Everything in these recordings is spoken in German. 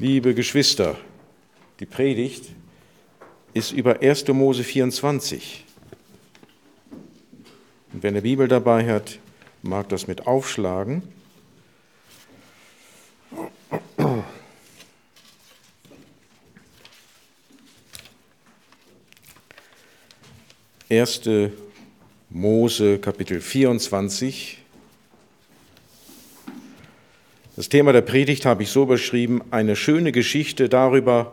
Liebe Geschwister, die Predigt ist über 1. Mose 24. Und wer eine Bibel dabei hat, mag das mit aufschlagen. Erste Mose Kapitel 24 das Thema der Predigt habe ich so beschrieben, eine schöne Geschichte darüber,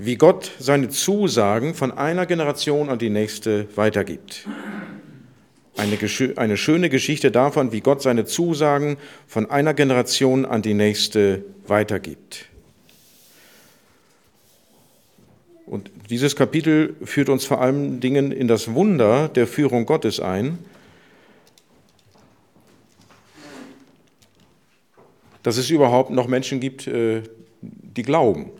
wie Gott seine Zusagen von einer Generation an die nächste weitergibt. Eine, eine, schöne Geschichte davon, wie Gott seine Zusagen von einer Generation an die nächste weitergibt. Und dieses Kapitel führt uns vor allen Dingen in das Wunder der Führung Gottes ein, dass es überhaupt noch Menschen gibt, äh, die glauben.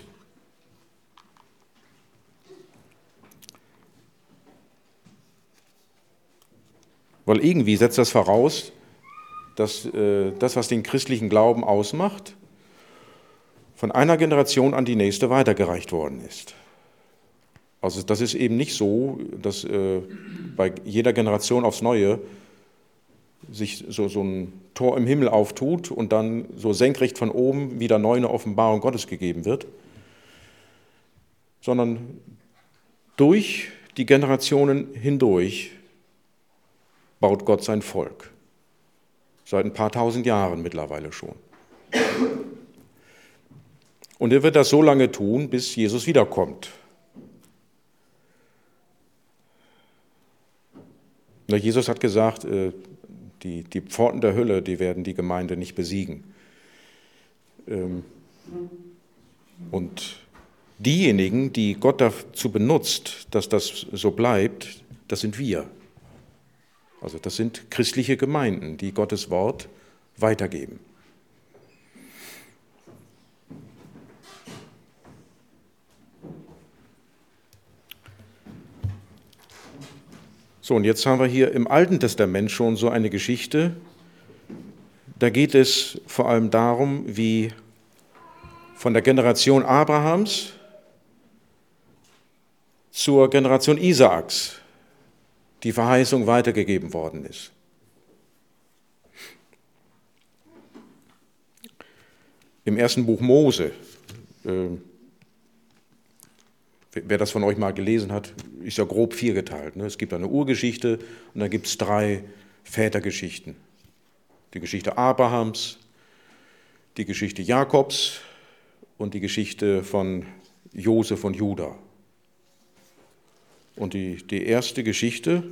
Weil irgendwie setzt das voraus, dass äh, das, was den christlichen Glauben ausmacht, von einer Generation an die nächste weitergereicht worden ist. Also das ist eben nicht so, dass äh, bei jeder Generation aufs Neue sich so, so ein Tor im Himmel auftut und dann so senkrecht von oben wieder neu eine Offenbarung Gottes gegeben wird, sondern durch die Generationen hindurch baut Gott sein Volk. Seit ein paar tausend Jahren mittlerweile schon. Und er wird das so lange tun, bis Jesus wiederkommt. Jesus hat gesagt, äh, die, die Pforten der Hölle, die werden die Gemeinde nicht besiegen. Ähm, und diejenigen, die Gott dazu benutzt, dass das so bleibt, das sind wir. Also das sind christliche Gemeinden, die Gottes Wort weitergeben. So, und jetzt haben wir hier im Alten Testament schon so eine Geschichte. Da geht es vor allem darum, wie von der Generation Abrahams zur Generation Isaaks die Verheißung weitergegeben worden ist. Im ersten Buch Mose, äh, wer das von euch mal gelesen hat, ist ja grob viergeteilt. Ne? Es gibt eine Urgeschichte und dann gibt es drei Vätergeschichten. Die Geschichte Abrahams, die Geschichte Jakobs und die Geschichte von Josef und Judah. Und die, die erste Geschichte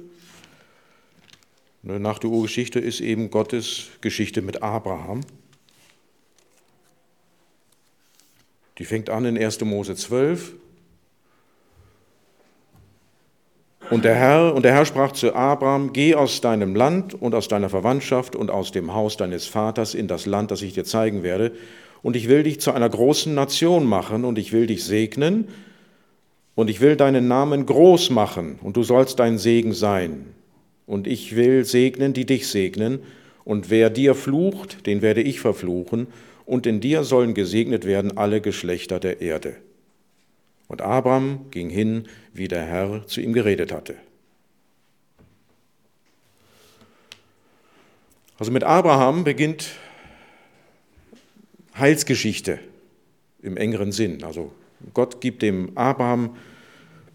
ne, nach der Urgeschichte ist eben Gottes Geschichte mit Abraham. Die fängt an in 1. Mose 12 Und der Herr, und der Herr sprach zu Abraham, geh aus deinem Land und aus deiner Verwandtschaft und aus dem Haus deines Vaters in das Land, das ich dir zeigen werde, und ich will dich zu einer großen Nation machen, und ich will dich segnen, und ich will deinen Namen groß machen, und du sollst dein Segen sein. Und ich will segnen, die dich segnen, und wer dir flucht, den werde ich verfluchen, und in dir sollen gesegnet werden alle Geschlechter der Erde. Und Abraham ging hin, wie der Herr zu ihm geredet hatte. Also mit Abraham beginnt Heilsgeschichte im engeren Sinn. Also Gott gibt dem Abraham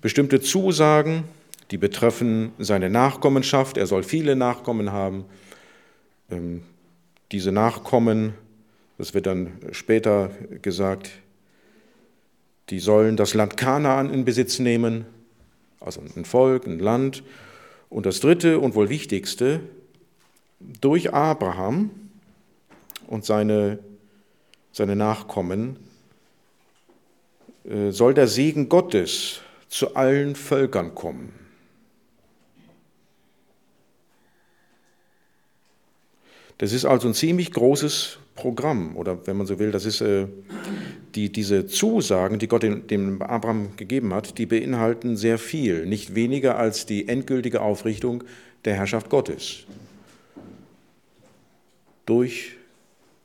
bestimmte Zusagen, die betreffen seine Nachkommenschaft. Er soll viele Nachkommen haben. Ähm, diese Nachkommen, das wird dann später gesagt, die sollen das Land Kanaan in Besitz nehmen, also ein Volk, ein Land. Und das dritte und wohl wichtigste, durch Abraham und seine, seine Nachkommen äh, soll der Segen Gottes zu allen Völkern kommen. Das ist also ein ziemlich großes Programm oder wenn man so will, das ist äh, die, diese Zusagen, die Gott dem, dem Abraham gegeben hat, die beinhalten sehr viel, nicht weniger als die endgültige Aufrichtung der Herrschaft Gottes durch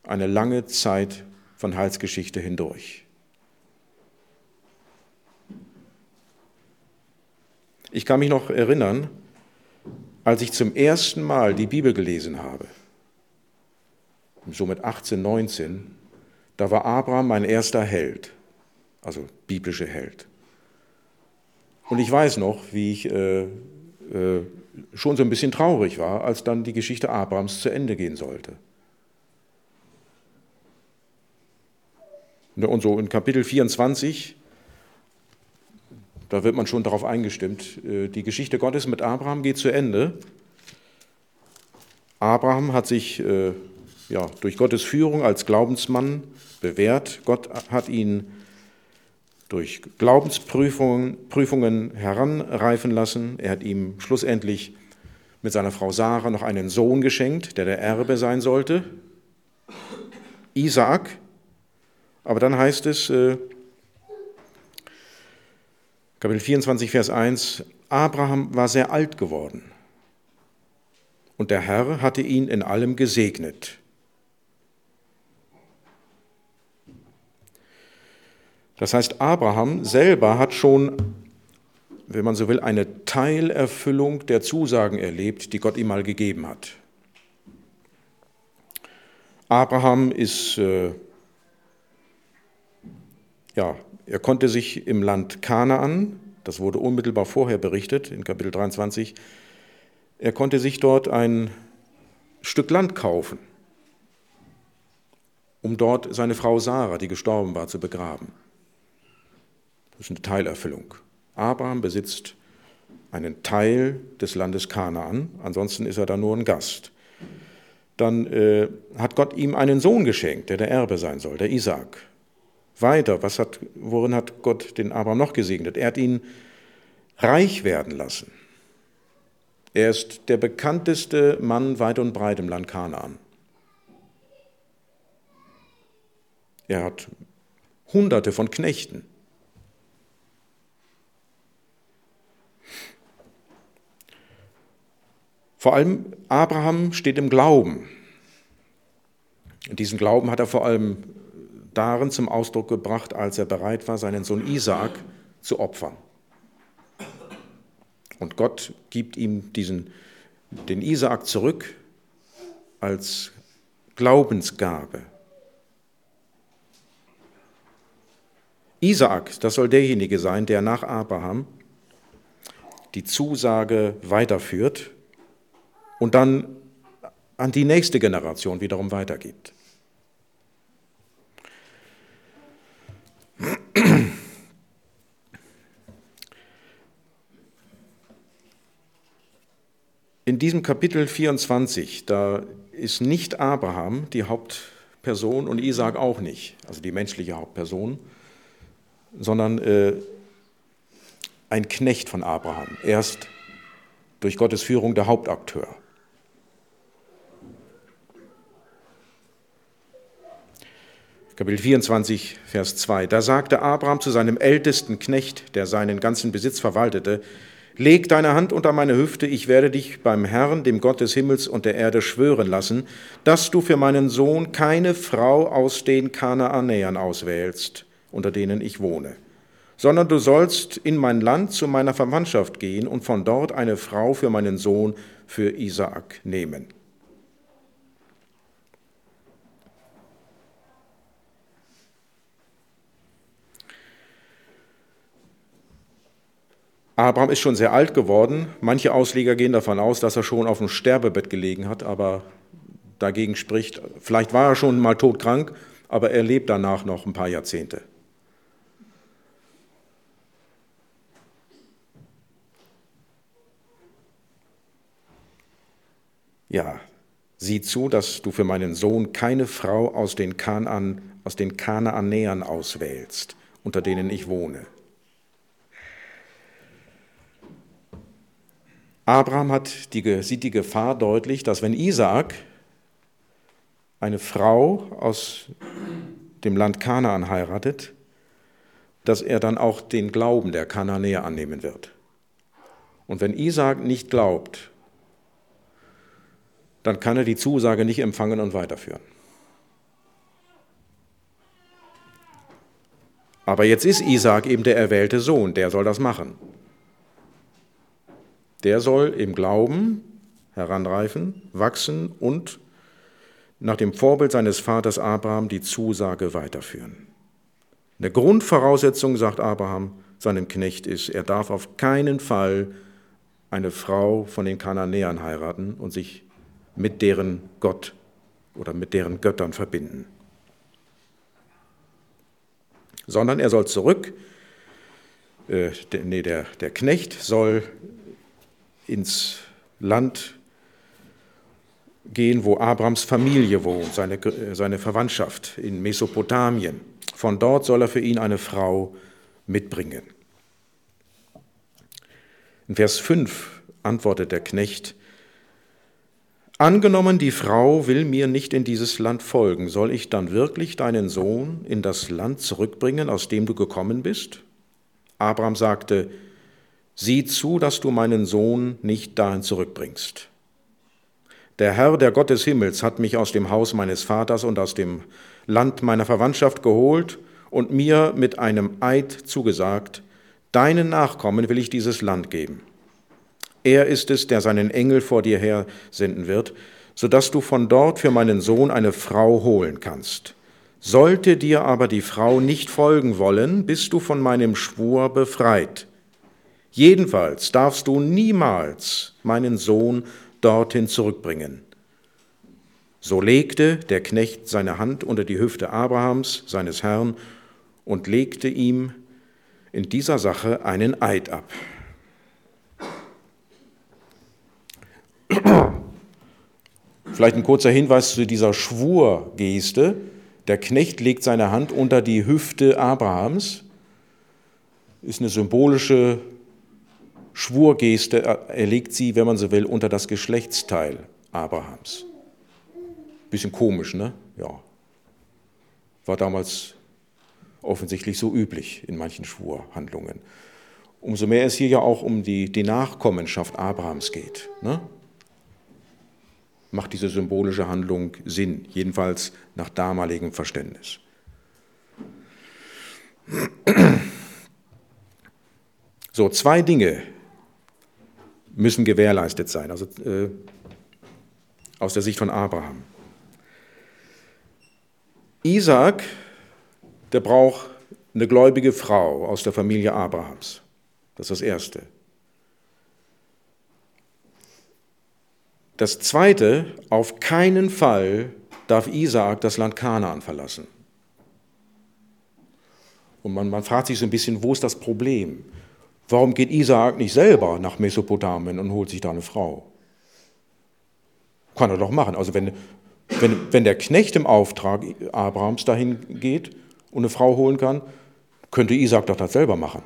eine lange Zeit von Heilsgeschichte hindurch. Ich kann mich noch erinnern, als ich zum ersten Mal die Bibel gelesen habe so mit 18, 19, da war Abraham mein erster Held, also biblischer Held. Und ich weiß noch, wie ich äh, äh, schon so ein bisschen traurig war, als dann die Geschichte Abrahams zu Ende gehen sollte. Ne, und so in Kapitel 24, da wird man schon darauf eingestimmt, äh, die Geschichte Gottes mit Abraham geht zu Ende. Abraham hat sich äh, ja, durch Gottes Führung als Glaubensmann bewährt. Gott hat ihn durch Glaubensprüfungen Prüfungen heranreifen lassen. Er hat ihm schlussendlich mit seiner Frau Sarah noch einen Sohn geschenkt, der der Erbe sein sollte, Isaak. Aber dann heißt es, äh, Kapitel 24, Vers 1, Abraham war sehr alt geworden und der Herr hatte ihn in allem gesegnet. Das heißt, Abraham selber hat schon, wenn man so will, eine Teilerfüllung der Zusagen erlebt, die Gott ihm mal gegeben hat. Abraham ist, äh, ja, er konnte sich im Land Kanaan, das wurde unmittelbar vorher berichtet, in Kapitel 23, er konnte sich dort ein Stück Land kaufen, um dort seine Frau Sarah, die gestorben war, zu begraben. Das ist eine Teilerfüllung. Abraham besitzt einen Teil des Landes Kanaan, ansonsten ist er da nur ein Gast. Dann äh, hat Gott ihm einen Sohn geschenkt, der der Erbe sein soll, der Isaak. Weiter, was hat, worin hat Gott den Abraham noch gesegnet? Er hat ihn reich werden lassen. Er ist der bekannteste Mann weit und breit im Land Kanaan. Er hat Hunderte von Knechten. Vor allem Abraham steht im Glauben. Und diesen Glauben hat er vor allem darin zum Ausdruck gebracht, als er bereit war, seinen Sohn Isaak zu opfern. Und Gott gibt ihm diesen, den Isaak zurück als Glaubensgabe. Isaak, das soll derjenige sein, der nach Abraham die Zusage weiterführt und dann an die nächste Generation wiederum weitergibt. In diesem Kapitel 24, da ist nicht Abraham die Hauptperson und Isaac auch nicht, also die menschliche Hauptperson, sondern äh, ein Knecht von Abraham. Er ist durch Gottes Führung der Hauptakteur. Kapitel 24, Vers 2. Da sagte Abraham zu seinem ältesten Knecht, der seinen ganzen Besitz verwaltete, Leg deine Hand unter meine Hüfte, ich werde dich beim Herrn, dem Gott des Himmels und der Erde, schwören lassen, dass du für meinen Sohn keine Frau aus den Kanaanäern auswählst, unter denen ich wohne, sondern du sollst in mein Land zu meiner Verwandtschaft gehen und von dort eine Frau für meinen Sohn, für Isaak nehmen. Abraham ist schon sehr alt geworden. Manche Ausleger gehen davon aus, dass er schon auf dem Sterbebett gelegen hat, aber dagegen spricht, vielleicht war er schon mal todkrank, aber er lebt danach noch ein paar Jahrzehnte. Ja, sieh zu, dass du für meinen Sohn keine Frau aus den, Kanaan, aus den Kanaanäern auswählst, unter denen ich wohne. Abraham hat die, sieht die Gefahr deutlich, dass wenn Isaak eine Frau aus dem Land Kanaan heiratet, dass er dann auch den Glauben der Kananäer annehmen wird. Und wenn Isaak nicht glaubt, dann kann er die Zusage nicht empfangen und weiterführen. Aber jetzt ist Isaak eben der erwählte Sohn, der soll das machen. Der soll im Glauben heranreifen, wachsen und nach dem Vorbild seines Vaters Abraham die Zusage weiterführen. Eine Grundvoraussetzung, sagt Abraham seinem Knecht, ist, er darf auf keinen Fall eine Frau von den Kananäern heiraten und sich mit deren Gott oder mit deren Göttern verbinden. Sondern er soll zurück, äh, der, nee, der, der Knecht soll ins Land gehen, wo Abrams Familie wohnt, seine, seine Verwandtschaft in Mesopotamien. Von dort soll er für ihn eine Frau mitbringen. In Vers 5 antwortet der Knecht, Angenommen, die Frau will mir nicht in dieses Land folgen, soll ich dann wirklich deinen Sohn in das Land zurückbringen, aus dem du gekommen bist? Abraham sagte, Sieh zu, dass du meinen Sohn nicht dahin zurückbringst. Der Herr, der Gott des Himmels, hat mich aus dem Haus meines Vaters und aus dem Land meiner Verwandtschaft geholt und mir mit einem Eid zugesagt, deinen Nachkommen will ich dieses Land geben. Er ist es, der seinen Engel vor dir her senden wird, sodass du von dort für meinen Sohn eine Frau holen kannst. Sollte dir aber die Frau nicht folgen wollen, bist du von meinem Schwur befreit. Jedenfalls darfst du niemals meinen Sohn dorthin zurückbringen. So legte der Knecht seine Hand unter die Hüfte Abrahams, seines Herrn, und legte ihm in dieser Sache einen Eid ab. Vielleicht ein kurzer Hinweis zu dieser Schwurgeste. Der Knecht legt seine Hand unter die Hüfte Abrahams. Ist eine symbolische Schwurgeste. Er legt sie, wenn man so will, unter das Geschlechtsteil Abrahams. Bisschen komisch, ne? Ja. War damals offensichtlich so üblich in manchen Schwurhandlungen. Umso mehr es hier ja auch um die, die Nachkommenschaft Abrahams geht. Ne? macht diese symbolische Handlung Sinn, jedenfalls nach damaligem Verständnis. So, zwei Dinge müssen gewährleistet sein, also äh, aus der Sicht von Abraham. Isaac, der braucht eine gläubige Frau aus der Familie Abrahams. Das ist das Erste. Das zweite, auf keinen Fall darf Isaak das Land Kanaan verlassen. Und man, man fragt sich so ein bisschen, wo ist das Problem? Warum geht Isaak nicht selber nach Mesopotamien und holt sich da eine Frau? Kann er doch machen. Also wenn, wenn, wenn der Knecht im Auftrag Abrahams dahin geht und eine Frau holen kann, könnte Isaak doch das selber machen.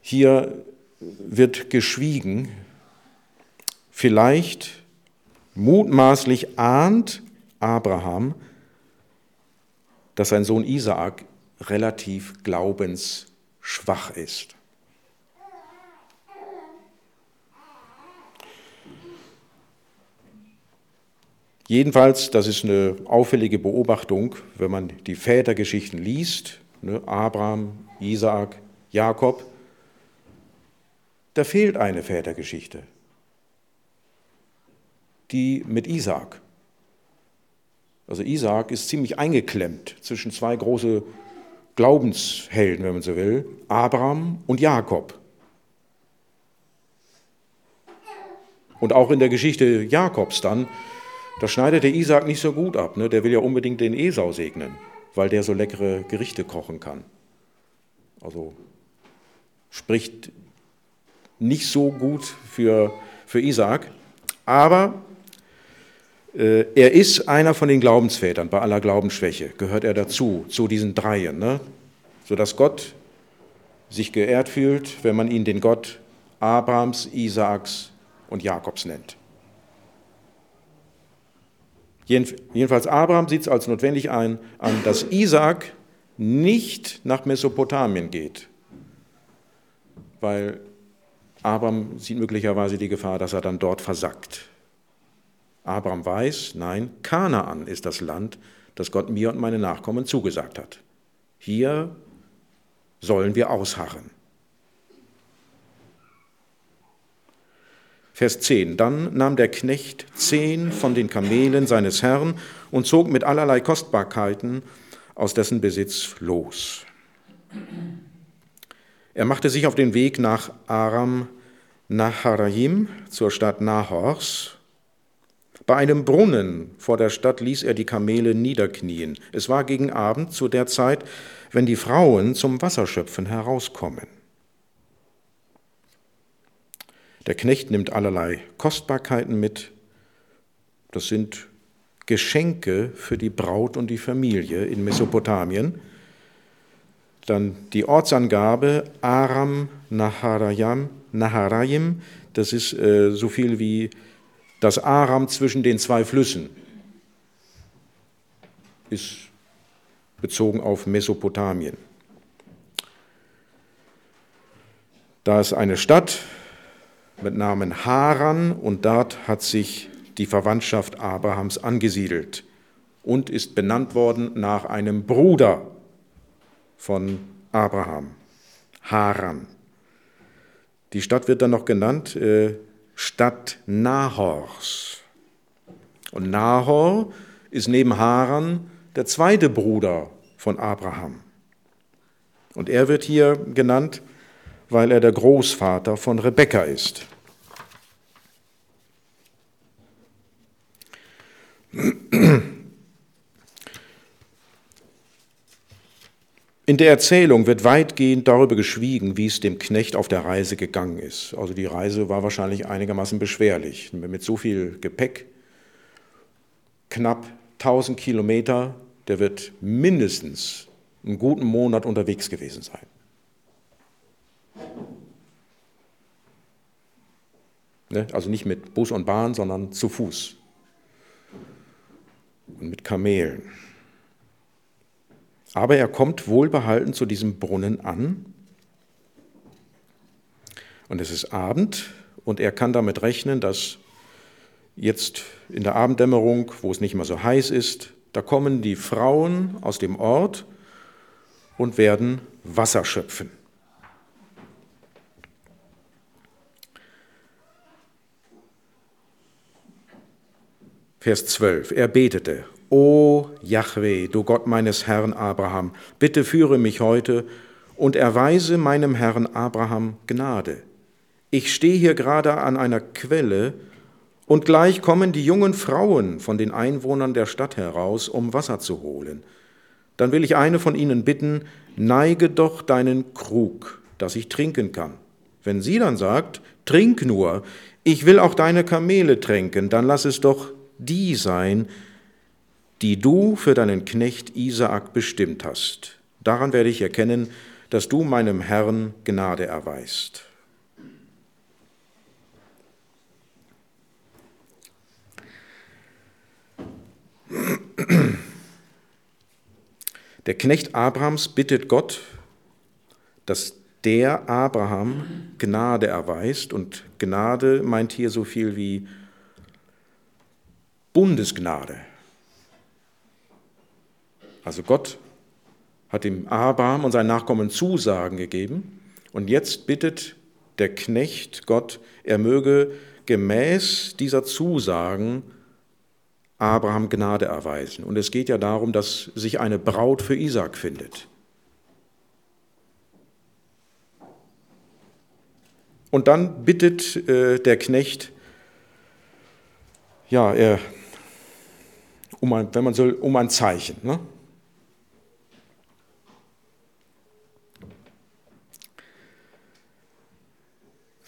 Hier wird geschwiegen. Vielleicht mutmaßlich ahnt Abraham, dass sein Sohn Isaak relativ glaubensschwach ist. Jedenfalls, das ist eine auffällige Beobachtung, wenn man die Vätergeschichten liest, ne, Abraham, Isaak, Jakob, da fehlt eine Vätergeschichte, die mit Isaak. Also Isaak ist ziemlich eingeklemmt zwischen zwei große Glaubenshelden, wenn man so will, Abraham und Jakob. Und auch in der Geschichte Jakobs dann, da schneidet der Isaak nicht so gut ab. Ne? Der will ja unbedingt den Esau segnen, weil der so leckere Gerichte kochen kann. Also spricht nicht so gut für, für Isaak, aber er ist einer von den Glaubensvätern, bei aller Glaubensschwäche gehört er dazu, zu diesen Dreien, ne? sodass Gott sich geehrt fühlt, wenn man ihn den Gott Abrahams, Isaaks und Jakobs nennt. Jedenfalls Abraham sieht es als notwendig ein, an, dass Isaak nicht nach Mesopotamien geht, weil Abraham sieht möglicherweise die Gefahr, dass er dann dort versackt. Abraham weiß, nein, Kanaan ist das Land, das Gott mir und meine Nachkommen zugesagt hat. Hier sollen wir ausharren. Vers 10. Dann nahm der Knecht zehn von den Kamelen seines Herrn und zog mit allerlei Kostbarkeiten aus dessen Besitz los. Er machte sich auf den Weg nach Aram Naharajim, zur Stadt Nahors, bei einem Brunnen vor der Stadt ließ er die Kamele niederknien. Es war gegen Abend, zu der Zeit, wenn die Frauen zum Wasserschöpfen herauskommen. Der Knecht nimmt allerlei Kostbarkeiten mit. Das sind Geschenke für die Braut und die Familie in Mesopotamien. Dann die Ortsangabe Aram Naharayam, Naharayim, das ist äh, so viel wie das Aram zwischen den zwei Flüssen, ist bezogen auf Mesopotamien. Da ist eine Stadt mit Namen Haran und dort hat sich die Verwandtschaft Abrahams angesiedelt und ist benannt worden nach einem Bruder von Abraham, Haran. Die Stadt wird dann noch genannt äh, Stadt Nahors. Und Nahor ist neben Haran der zweite Bruder von Abraham. Und er wird hier genannt, weil er der Großvater von Rebekka ist. In der Erzählung wird weitgehend darüber geschwiegen, wie es dem Knecht auf der Reise gegangen ist. Also die Reise war wahrscheinlich einigermaßen beschwerlich. Mit so viel Gepäck, knapp 1000 Kilometer, der wird mindestens einen guten Monat unterwegs gewesen sein. Ne? Also nicht mit Bus und Bahn, sondern zu Fuß und mit Kamelen. Aber er kommt wohlbehalten zu diesem Brunnen an. Und es ist Abend und er kann damit rechnen, dass jetzt in der Abenddämmerung, wo es nicht mehr so heiß ist, da kommen die Frauen aus dem Ort und werden Wasser schöpfen. Vers 12. Er betete, O Jahwe, du Gott meines Herrn Abraham, bitte führe mich heute und erweise meinem Herrn Abraham Gnade. Ich stehe hier gerade an einer Quelle, und gleich kommen die jungen Frauen von den Einwohnern der Stadt heraus, um Wasser zu holen. Dann will ich eine von ihnen bitten, neige doch deinen Krug, dass ich trinken kann. Wenn sie dann sagt, trink nur, ich will auch deine Kamele tränken, dann lass es doch die sein, die du für deinen Knecht Isaak bestimmt hast. Daran werde ich erkennen, dass du meinem Herrn Gnade erweist. Der Knecht Abrahams bittet Gott, dass der Abraham Gnade erweist. Und Gnade meint hier so viel wie Bundesgnade. Also Gott hat dem Abraham und seinen Nachkommen Zusagen gegeben und jetzt bittet der Knecht Gott, er möge gemäß dieser Zusagen Abraham Gnade erweisen. Und es geht ja darum, dass sich eine Braut für Isaac findet. Und dann bittet äh, der Knecht, ja, er um ein, wenn man so, um ein Zeichen. Ne?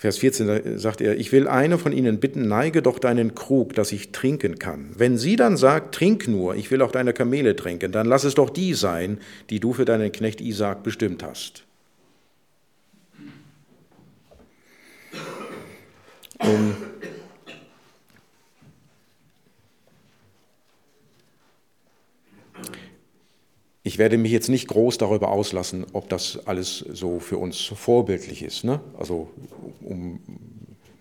Vers 14 sagt er, ich will eine von ihnen bitten, neige doch deinen Krug, dass ich trinken kann. Wenn sie dann sagt, trink nur, ich will auch deine Kamele trinken, dann lass es doch die sein, die du für deinen Knecht Isaak bestimmt hast. Um, Ich werde mich jetzt nicht groß darüber auslassen, ob das alles so für uns vorbildlich ist. Ne? Also um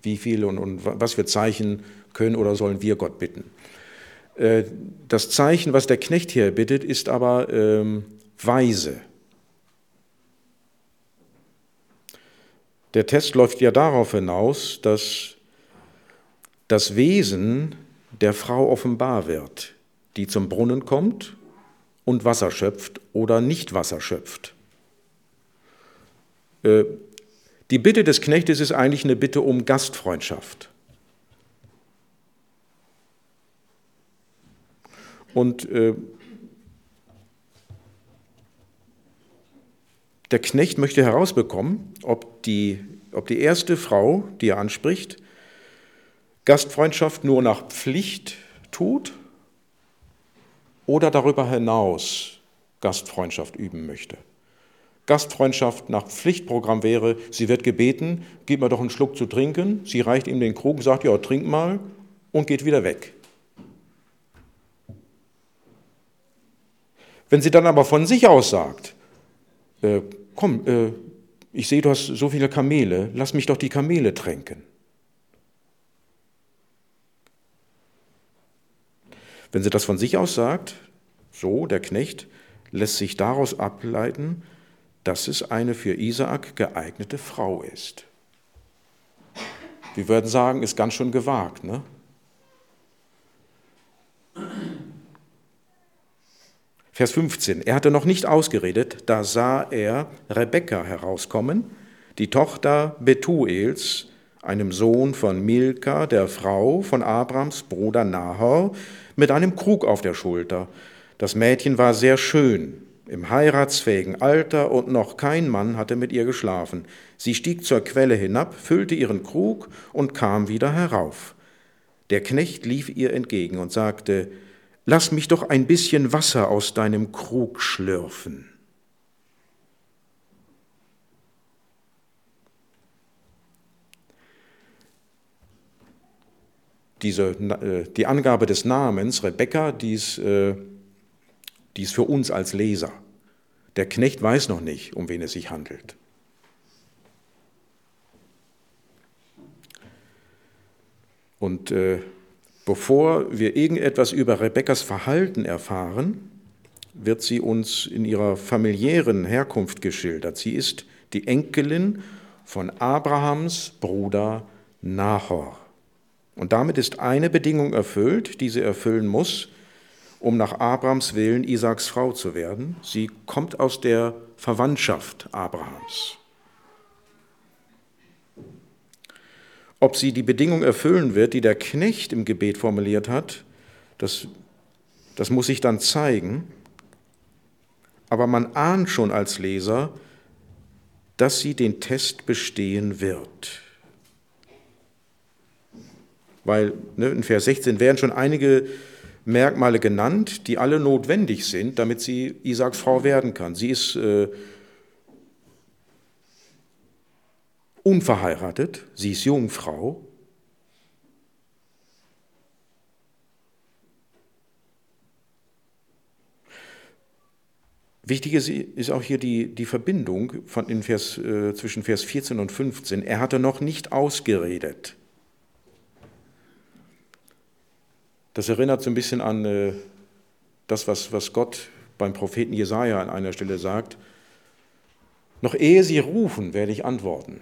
wie viel und, und was für Zeichen können oder sollen wir Gott bitten. Äh, das Zeichen, was der Knecht hier bittet, ist aber ähm, weise. Der Test läuft ja darauf hinaus, dass das Wesen der Frau offenbar wird, die zum Brunnen kommt und Wasser schöpft oder nicht Wasser schöpft. Äh, die Bitte des Knechtes ist eigentlich eine Bitte um Gastfreundschaft. Und äh, der Knecht möchte herausbekommen, ob die, ob die erste Frau, die er anspricht, Gastfreundschaft nur nach Pflicht tut oder darüber hinaus Gastfreundschaft üben möchte. Gastfreundschaft nach Pflichtprogramm wäre, sie wird gebeten, gib mir doch einen Schluck zu trinken. Sie reicht ihm den Krug, sagt, ja, trink mal und geht wieder weg. Wenn sie dann aber von sich aus sagt, äh, komm, äh, ich sehe, du hast so viele Kamele, lass mich doch die Kamele tränken. Wenn sie das von sich aus sagt, so der Knecht, lässt sich daraus ableiten, dass es eine für Isaak geeignete Frau ist. Wir würden sagen, ist ganz schön gewagt. Ne? Vers 15. Er hatte noch nicht ausgeredet, da sah er Rebekka herauskommen, die Tochter Betuels, einem Sohn von Milka, der Frau von Abrams Bruder Nahor, mit einem Krug auf der Schulter. Das Mädchen war sehr schön, im heiratsfähigen Alter und noch kein Mann hatte mit ihr geschlafen. Sie stieg zur Quelle hinab, füllte ihren Krug und kam wieder herauf. Der Knecht lief ihr entgegen und sagte, Lass mich doch ein bisschen Wasser aus deinem Krug schlürfen. Diese, äh, die Angabe des Namens Rebecca, die ist äh, dies für uns als Leser. Der Knecht weiß noch nicht, um wen es sich handelt. Und äh, bevor wir irgendetwas über Rebekkas Verhalten erfahren, wird sie uns in ihrer familiären Herkunft geschildert. Sie ist die Enkelin von Abrahams Bruder Nahor. Und damit ist eine Bedingung erfüllt, die sie erfüllen muss, um nach Abrahams Willen Isaaks Frau zu werden. Sie kommt aus der Verwandtschaft Abrahams. Ob sie die Bedingung erfüllen wird, die der Knecht im Gebet formuliert hat, das, das muss sich dann zeigen. Aber man ahnt schon als Leser, dass sie den Test bestehen wird. Weil ne, in Vers 16 werden schon einige Merkmale genannt, die alle notwendig sind, damit sie Isaaks Frau werden kann. Sie ist äh, unverheiratet, sie ist Jungfrau. Wichtig ist, ist, auch hier die, die Verbindung von in Vers, äh, zwischen Vers 14 und 15. Er hatte noch nicht ausgeredet. Das erinnert so ein bisschen an äh, das, was, was Gott beim Propheten Jesaja an einer Stelle sagt. Noch ehe sie rufen, werde ich antworten.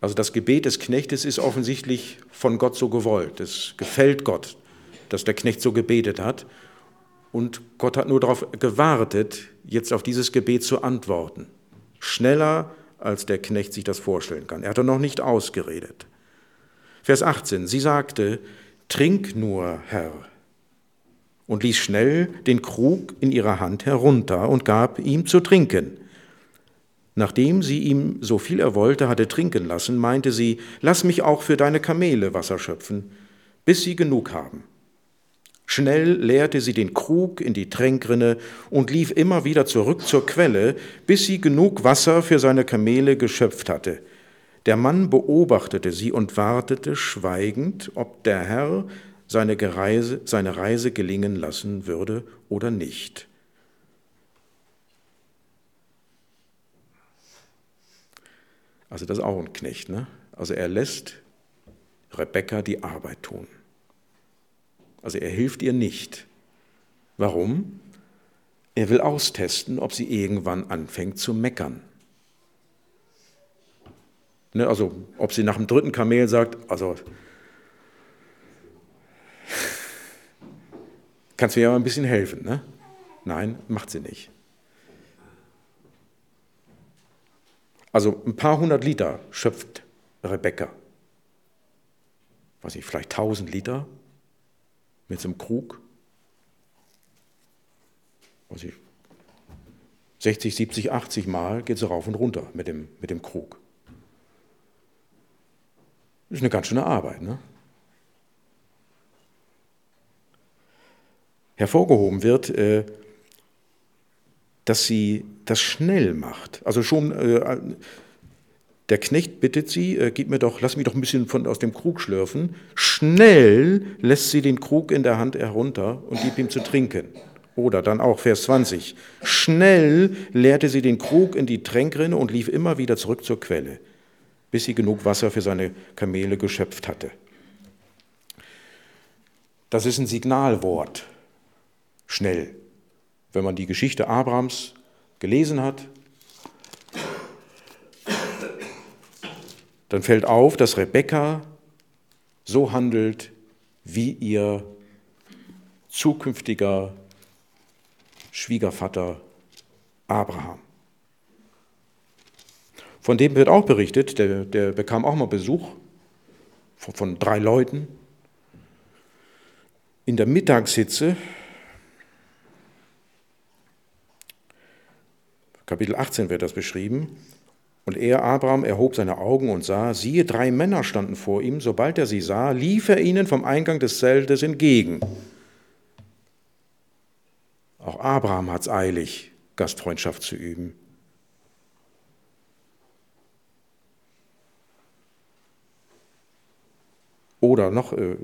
Also das Gebet des Knechtes ist offensichtlich von Gott so gewollt. Es gefällt Gott, dass der Knecht so gebetet hat. Und Gott hat nur darauf gewartet, jetzt auf dieses Gebet zu antworten. Schneller, als der Knecht sich das vorstellen kann. Er hat noch nicht ausgeredet. Vers 18, sie sagte, Trink nur, Herr, und ließ schnell den Krug in ihrer Hand herunter und gab ihm zu trinken. Nachdem sie ihm so viel er wollte hatte trinken lassen, meinte sie, lass mich auch für deine Kamele Wasser schöpfen, bis sie genug haben. Schnell leerte sie den Krug in die Tränkrinne und lief immer wieder zurück zur Quelle, bis sie genug Wasser für seine Kamele geschöpft hatte. Der Mann beobachtete sie und wartete schweigend, ob der Herr seine Reise, seine Reise gelingen lassen würde oder nicht. Also das ist auch ein Knecht. Ne? Also er lässt Rebekka die Arbeit tun. Also er hilft ihr nicht. Warum? Er will austesten, ob sie irgendwann anfängt zu meckern. Ne, also ob sie nach dem dritten Kamel sagt, also kannst du mir ja mal ein bisschen helfen. Ne? Nein, macht sie nicht. Also ein paar hundert Liter schöpft Rebecca. Weiß ich, vielleicht tausend Liter mit so einem Krug. Weiß ich, 60, 70, 80 Mal geht sie rauf und runter mit dem, mit dem Krug. Das ist eine ganz schöne Arbeit. Ne? Hervorgehoben wird, äh, dass sie das schnell macht. Also schon, äh, der Knecht bittet sie, äh, gib mir doch, lass mich doch ein bisschen von, aus dem Krug schlürfen. Schnell lässt sie den Krug in der Hand herunter und gibt ihm zu trinken. Oder dann auch Vers 20. Schnell leerte sie den Krug in die Tränkrinne und lief immer wieder zurück zur Quelle, bis sie genug Wasser für seine Kamele geschöpft hatte. Das ist ein Signalwort. Schnell. Wenn man die Geschichte Abrahams gelesen hat, dann fällt auf, dass Rebekka so handelt, wie ihr zukünftiger Schwiegervater Abraham. Von dem wird auch berichtet, der, der bekam auch mal Besuch von, von drei Leuten. In der Mittagshitze, Kapitel 18 wird das beschrieben, und er, Abraham, erhob seine Augen und sah, siehe, drei Männer standen vor ihm. Sobald er sie sah, lief er ihnen vom Eingang des Zeltes entgegen. Auch Abraham hat es eilig, Gastfreundschaft zu üben. Oder noch, äh,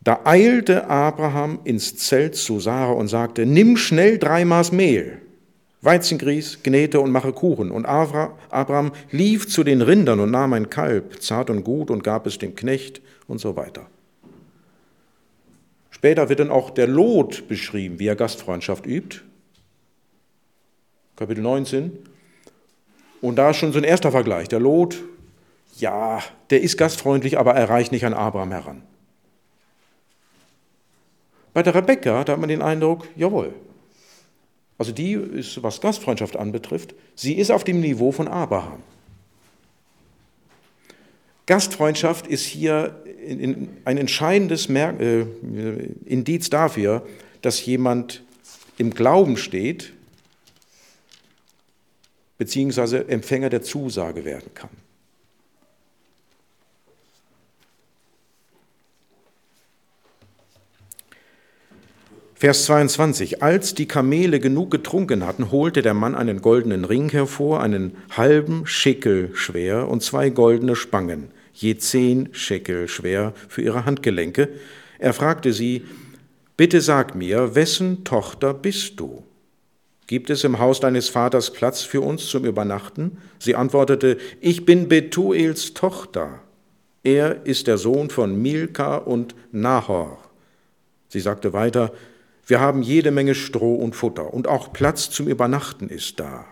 da eilte Abraham ins Zelt zu Sarah und sagte, nimm schnell drei Maß Mehl, Weizengrieß, Gnete und mache Kuchen. Und Abraham lief zu den Rindern und nahm ein Kalb, zart und gut, und gab es dem Knecht und so weiter. Später wird dann auch der Lot beschrieben, wie er Gastfreundschaft übt. Kapitel 19. Und da ist schon so ein erster Vergleich. Der Lot, ja, der ist gastfreundlich, aber er reicht nicht an Abraham heran. Bei der Rebekka, da hat man den Eindruck, jawohl. Also die ist, was Gastfreundschaft anbetrifft, sie ist auf dem Niveau von Abraham. Gastfreundschaft ist hier ein entscheidendes äh, Indiz dafür, dass jemand im Glauben steht, beziehungsweise Empfänger der Zusage werden kann. Vers 22. Als die Kamele genug getrunken hatten, holte der Mann einen goldenen Ring hervor, einen halben Schickel schwer und zwei goldene Spangen je zehn Schekel schwer für ihre Handgelenke. Er fragte sie, Bitte sag mir, wessen Tochter bist du? Gibt es im Haus deines Vaters Platz für uns zum Übernachten? Sie antwortete, Ich bin Betuels Tochter. Er ist der Sohn von Milka und Nahor. Sie sagte weiter, wir haben jede Menge Stroh und Futter und auch Platz zum Übernachten ist da.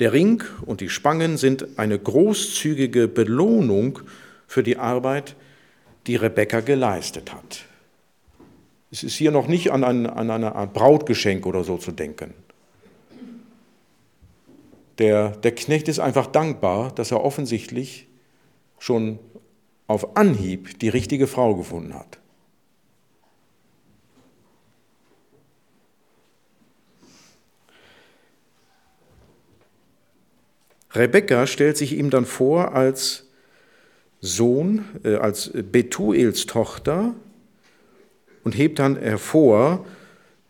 Der Ring und die Spangen sind eine großzügige Belohnung für die Arbeit, die Rebekka geleistet hat. Es ist hier noch nicht an, ein, an eine Art Brautgeschenk oder so zu denken. Der, der Knecht ist einfach dankbar, dass er offensichtlich schon auf Anhieb die richtige Frau gefunden hat. Rebekka stellt sich ihm dann vor als Sohn, äh, als Betuels Tochter und hebt dann hervor,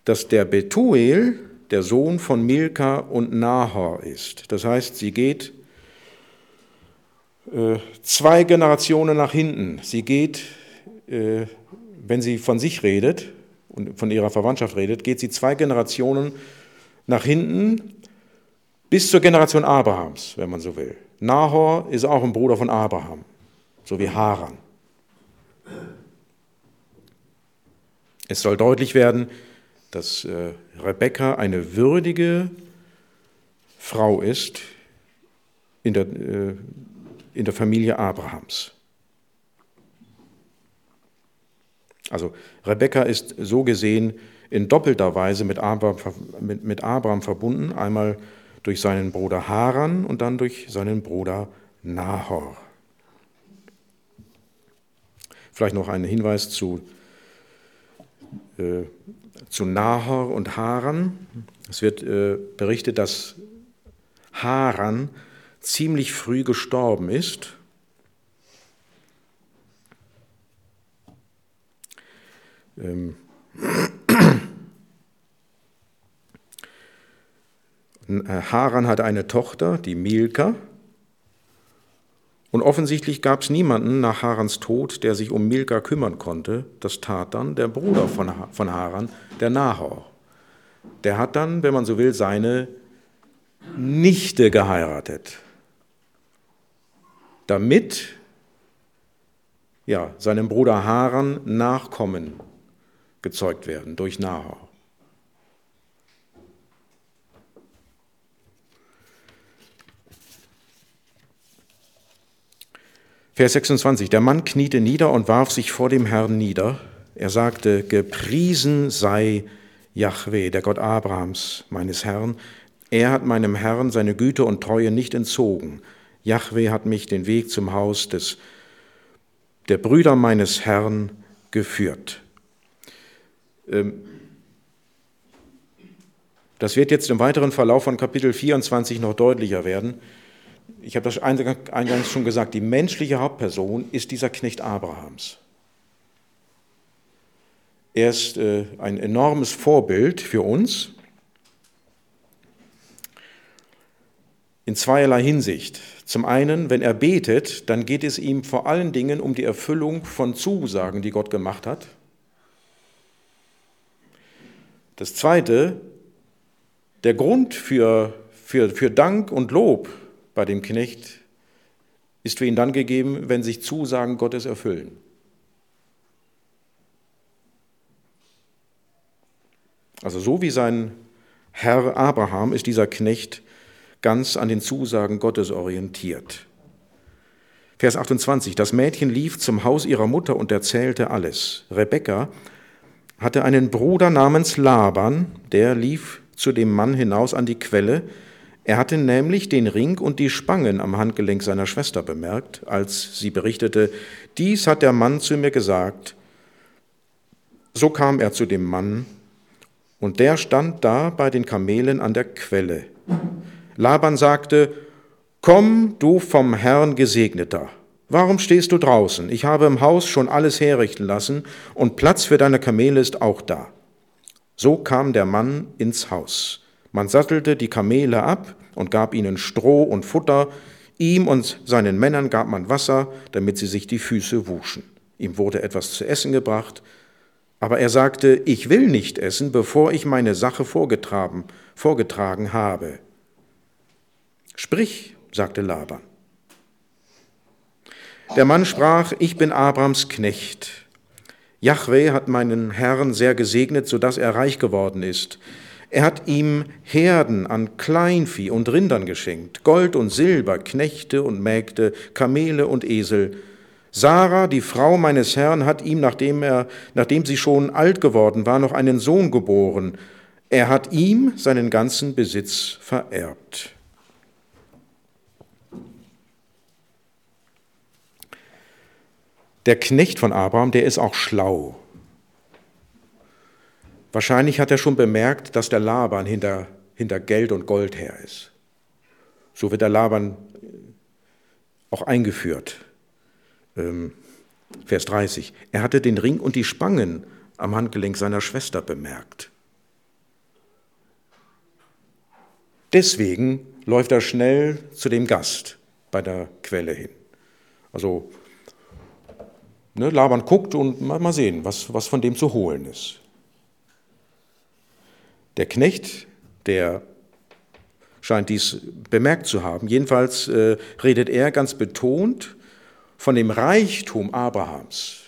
dass der Betuel der Sohn von Milka und Nahor ist. Das heißt, sie geht äh, zwei Generationen nach hinten. Sie geht, äh, wenn sie von sich redet und von ihrer Verwandtschaft redet, geht sie zwei Generationen nach hinten bis zur Generation Abrahams, wenn man so will. Nahor ist auch ein Bruder von Abraham, so wie Haran. Es soll deutlich werden, dass äh, Rebekka eine würdige Frau ist, in der, äh, in der Familie Abrahams. Also Rebekka ist so gesehen in doppelter Weise mit Abraham, mit, mit Abraham verbunden, einmal durch seinen Bruder Haran und dann durch seinen Bruder Nahor. Vielleicht noch ein Hinweis zu, äh, zu Nahor und Haran. Es wird äh, berichtet, dass Haran ziemlich früh gestorben ist. Ähm, Haran hatte eine Tochter, die Milka. Und offensichtlich gab es niemanden nach Harans Tod, der sich um Milka kümmern konnte. Das tat dann der Bruder von, von Haran, der Nahor. Der hat dann, wenn man so will, seine Nichte geheiratet, damit ja, seinem Bruder Haran Nachkommen gezeugt werden durch Nahor. Vers 26. Der Mann kniete nieder und warf sich vor dem Herrn nieder. Er sagte, gepriesen sei Jahweh, der Gott Abrahams, meines Herrn. Er hat meinem Herrn seine Güte und Treue nicht entzogen. Jahweh hat mich den Weg zum Haus des, der Brüder meines Herrn geführt. Ähm, das wird jetzt im weiteren Verlauf von Kapitel 24 noch deutlicher werden ich habe das eingangs schon gesagt, die menschliche Hauptperson ist dieser Knecht Abrahams. Er ist äh, ein enormes Vorbild für uns in zweierlei Hinsicht. Zum einen, wenn er betet, dann geht es ihm vor allen Dingen um die Erfüllung von Zusagen, die Gott gemacht hat. Das zweite, der Grund für, für, für Dank und Lob bei dem Knecht ist für ihn dann gegeben, wenn sich Zusagen Gottes erfüllen. Also so wie sein Herr Abraham ist dieser Knecht ganz an den Zusagen Gottes orientiert. Vers 28. Das Mädchen lief zum Haus ihrer Mutter und erzählte alles. Rebekka hatte einen Bruder namens Laban, der lief zu dem Mann hinaus an die Quelle, er hatte nämlich den Ring und die Spangen am Handgelenk seiner Schwester bemerkt, als sie berichtete, dies hat der Mann zu mir gesagt. So kam er zu dem Mann, und der stand da bei den Kamelen an der Quelle. Laban sagte, Komm, du vom Herrn Gesegneter, warum stehst du draußen? Ich habe im Haus schon alles herrichten lassen, und Platz für deine Kamele ist auch da. So kam der Mann ins Haus. Man sattelte die Kamele ab und gab ihnen Stroh und Futter, ihm und seinen Männern gab man Wasser, damit sie sich die Füße wuschen. Ihm wurde etwas zu essen gebracht, aber er sagte, ich will nicht essen, bevor ich meine Sache vorgetragen, vorgetragen habe. Sprich, sagte Laban. Der Mann sprach, ich bin Abrams Knecht. Jahwe hat meinen Herrn sehr gesegnet, so dass er reich geworden ist. Er hat ihm Herden an Kleinvieh und Rindern geschenkt, Gold und Silber, Knechte und Mägde, Kamele und Esel. Sarah, die Frau meines Herrn, hat ihm, nachdem, er, nachdem sie schon alt geworden war, noch einen Sohn geboren. Er hat ihm seinen ganzen Besitz vererbt. Der Knecht von Abraham, der ist auch schlau. Wahrscheinlich hat er schon bemerkt, dass der Laban hinter, hinter Geld und Gold her ist. So wird der Laban auch eingeführt. Ähm, Vers 30. Er hatte den Ring und die Spangen am Handgelenk seiner Schwester bemerkt. Deswegen läuft er schnell zu dem Gast bei der Quelle hin. Also ne, Laban guckt und mal, mal sehen, was, was von dem zu holen ist. Der Knecht, der scheint dies bemerkt zu haben, jedenfalls äh, redet er ganz betont von dem Reichtum Abrahams.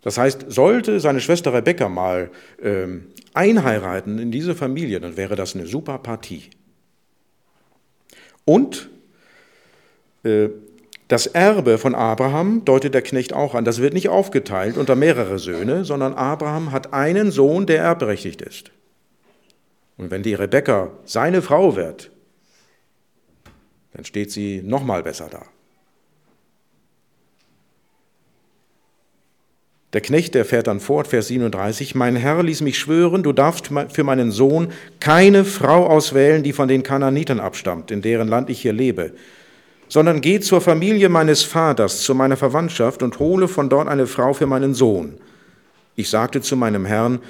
Das heißt, sollte seine Schwester Rebekka mal äh, einheiraten in diese Familie, dann wäre das eine super Partie. Und äh, das Erbe von Abraham deutet der Knecht auch an. Das wird nicht aufgeteilt unter mehrere Söhne, sondern Abraham hat einen Sohn, der erbberechtigt ist. Und wenn die Rebekka seine Frau wird, dann steht sie noch mal besser da. Der Knecht, der fährt dann fort, Vers 37, mein Herr ließ mich schwören, du darfst für meinen Sohn keine Frau auswählen, die von den Kananitern abstammt, in deren Land ich hier lebe, sondern geh zur Familie meines Vaters, zu meiner Verwandtschaft und hole von dort eine Frau für meinen Sohn. Ich sagte zu meinem Herrn,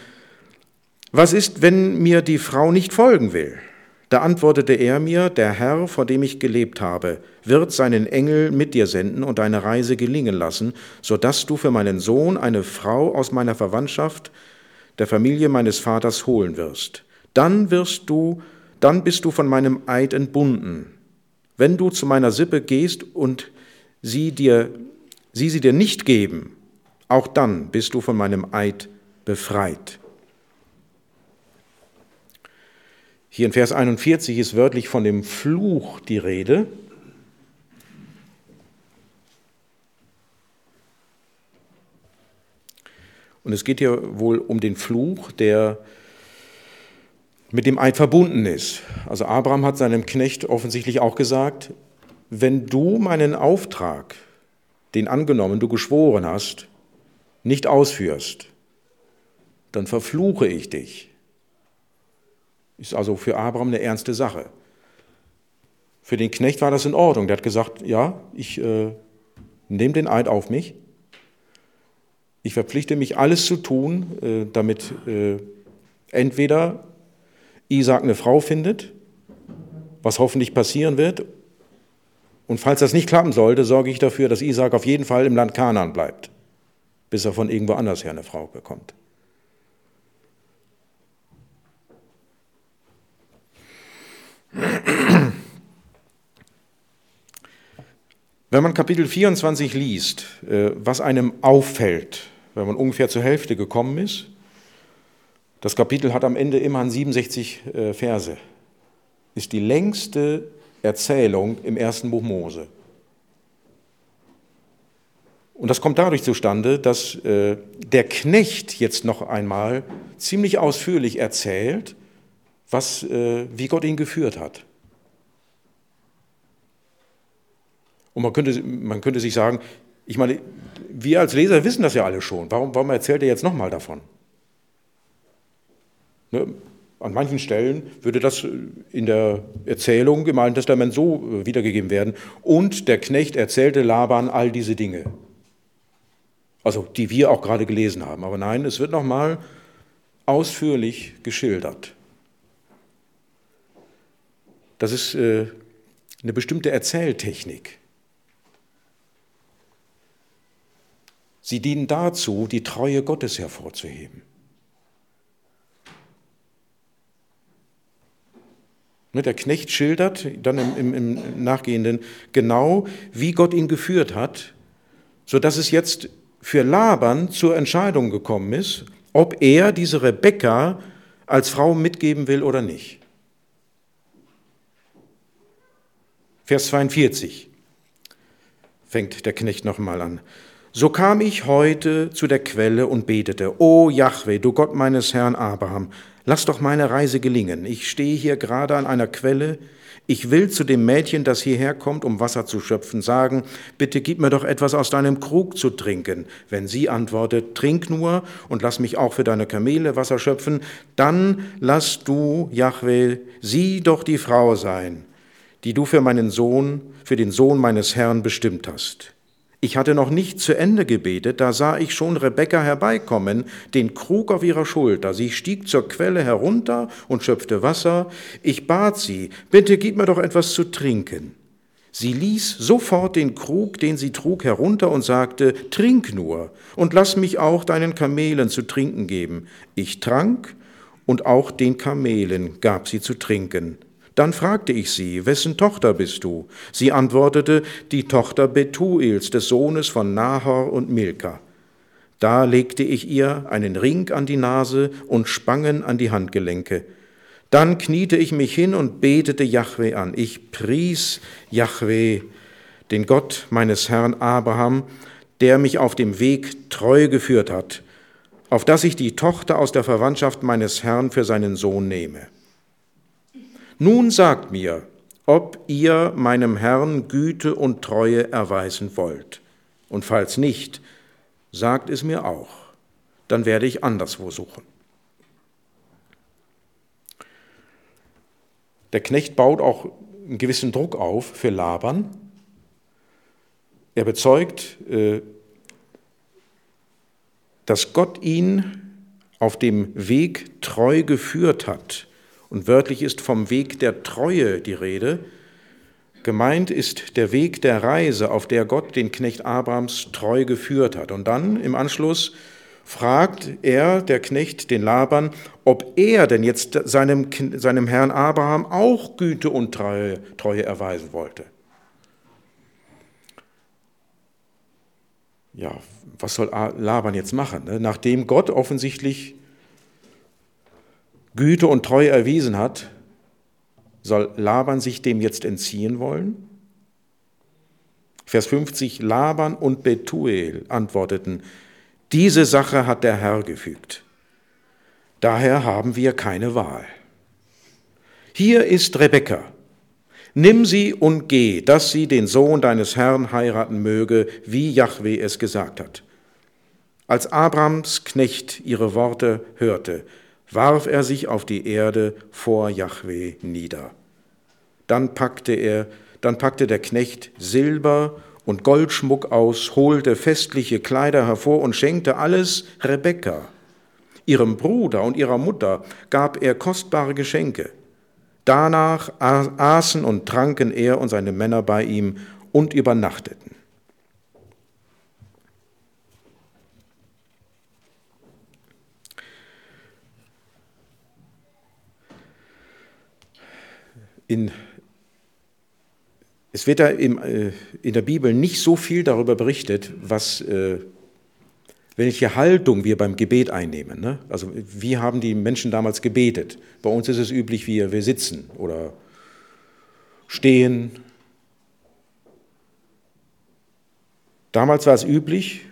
was ist, wenn mir die Frau nicht folgen will? Da antwortete er mir, der Herr, vor dem ich gelebt habe, wird seinen Engel mit dir senden und deine Reise gelingen lassen, so dass du für meinen Sohn eine Frau aus meiner Verwandtschaft, der Familie meines Vaters holen wirst. Dann wirst du, dann bist du von meinem Eid entbunden. Wenn du zu meiner Sippe gehst und sie dir, sie sie dir nicht geben, auch dann bist du von meinem Eid befreit. Hier in Vers 41 ist wörtlich von dem Fluch die Rede. Und es geht hier wohl um den Fluch, der mit dem Eid verbunden ist. Also Abraham hat seinem Knecht offensichtlich auch gesagt, wenn du meinen Auftrag, den angenommen du geschworen hast, nicht ausführst, dann verfluche ich dich. Ist also für Abraham eine ernste Sache. Für den Knecht war das in Ordnung. Der hat gesagt, ja, ich äh, nehme den Eid auf mich. Ich verpflichte mich, alles zu tun, äh, damit äh, entweder Isaac eine Frau findet, was hoffentlich passieren wird, und falls das nicht klappen sollte, sorge ich dafür, dass Isaac auf jeden Fall im Land Kanaan bleibt, bis er von irgendwo anders her eine Frau bekommt. Wenn man Kapitel 24 liest, äh, was einem auffällt, wenn man ungefähr zur Hälfte gekommen ist, das Kapitel hat am Ende immerhin 67 äh, Verse, ist die längste Erzählung im ersten Buch Mose. Und das kommt dadurch zustande, dass äh, der Knecht jetzt noch einmal ziemlich ausführlich erzählt, was, äh, wie Gott ihn geführt hat. Und man könnte, man könnte sich sagen, ich meine, wir als Leser wissen das ja alle schon. Warum, warum erzählt er jetzt nochmal davon? Ne? An manchen Stellen würde das in der Erzählung im Alten Testament so äh, wiedergegeben werden. Und der Knecht erzählte Laban all diese Dinge. Also die wir auch gerade gelesen haben. Aber nein, es wird nochmal ausführlich geschildert. Das ist äh, eine bestimmte Erzähltechnik. Sie dienen dazu, die Treue Gottes hervorzuheben. Der Knecht schildert dann im, im, im, Nachgehenden genau, wie Gott ihn geführt hat, sodass es jetzt für Laban zur Entscheidung gekommen ist, ob er diese Rebekka als Frau mitgeben will oder nicht. Vers 42 fängt der Knecht nochmal an. So kam ich heute zu der Quelle und betete, O Jahwe, du Gott meines Herrn Abraham, lass doch meine Reise gelingen. Ich stehe hier gerade an einer Quelle. Ich will zu dem Mädchen, das hierher kommt, um Wasser zu schöpfen, sagen, bitte gib mir doch etwas aus deinem Krug zu trinken. Wenn sie antwortet, trink nur und lass mich auch für deine Kamele Wasser schöpfen, dann lass du, Jahwe, sie doch die Frau sein die du für meinen Sohn, für den Sohn meines Herrn bestimmt hast. Ich hatte noch nicht zu Ende gebetet, da sah ich schon Rebekka herbeikommen, den Krug auf ihrer Schulter. Sie stieg zur Quelle herunter und schöpfte Wasser. Ich bat sie, bitte gib mir doch etwas zu trinken. Sie ließ sofort den Krug, den sie trug, herunter und sagte, Trink nur und lass mich auch deinen Kamelen zu trinken geben. Ich trank und auch den Kamelen gab sie zu trinken. Dann fragte ich sie, wessen Tochter bist du? Sie antwortete, die Tochter Betuels, des Sohnes von Nahor und Milka. Da legte ich ihr einen Ring an die Nase und Spangen an die Handgelenke. Dann kniete ich mich hin und betete Jahwe an. Ich pries Jahwe, den Gott meines Herrn Abraham, der mich auf dem Weg treu geführt hat, auf dass ich die Tochter aus der Verwandtschaft meines Herrn für seinen Sohn nehme. Nun sagt mir, ob ihr meinem Herrn Güte und Treue erweisen wollt. Und falls nicht, sagt es mir auch, dann werde ich anderswo suchen. Der Knecht baut auch einen gewissen Druck auf für Laban. Er bezeugt, äh, dass Gott ihn auf dem Weg treu geführt hat. Und wörtlich ist vom Weg der Treue die Rede. Gemeint ist der Weg der Reise, auf der Gott den Knecht Abrahams treu geführt hat. Und dann im Anschluss fragt er, der Knecht, den Laban, ob er denn jetzt seinem, seinem Herrn Abraham auch Güte und Treue, Treue erweisen wollte. Ja, was soll Laban jetzt machen? Ne? Nachdem Gott offensichtlich Güte und Treue erwiesen hat, soll Laban sich dem jetzt entziehen wollen? Vers 50, Laban und Betuel antworteten, diese Sache hat der Herr gefügt. Daher haben wir keine Wahl. Hier ist Rebekka. Nimm sie und geh, dass sie den Sohn deines Herrn heiraten möge, wie Jahwe es gesagt hat. Als Abrams Knecht ihre Worte hörte, warf er sich auf die Erde vor Jahwe nieder. Dann packte er, dann packte der Knecht Silber und Goldschmuck aus, holte festliche Kleider hervor und schenkte alles Rebekka. Ihrem Bruder und ihrer Mutter gab er kostbare Geschenke. Danach aßen und tranken er und seine Männer bei ihm und übernachteten. In, es wird da im, äh, in der Bibel nicht so viel darüber berichtet, was, äh, welche Haltung wir beim Gebet einnehmen. Ne? Also wie haben die Menschen damals gebetet? Bei uns ist es üblich, wir, wir sitzen oder stehen. Damals war es üblich,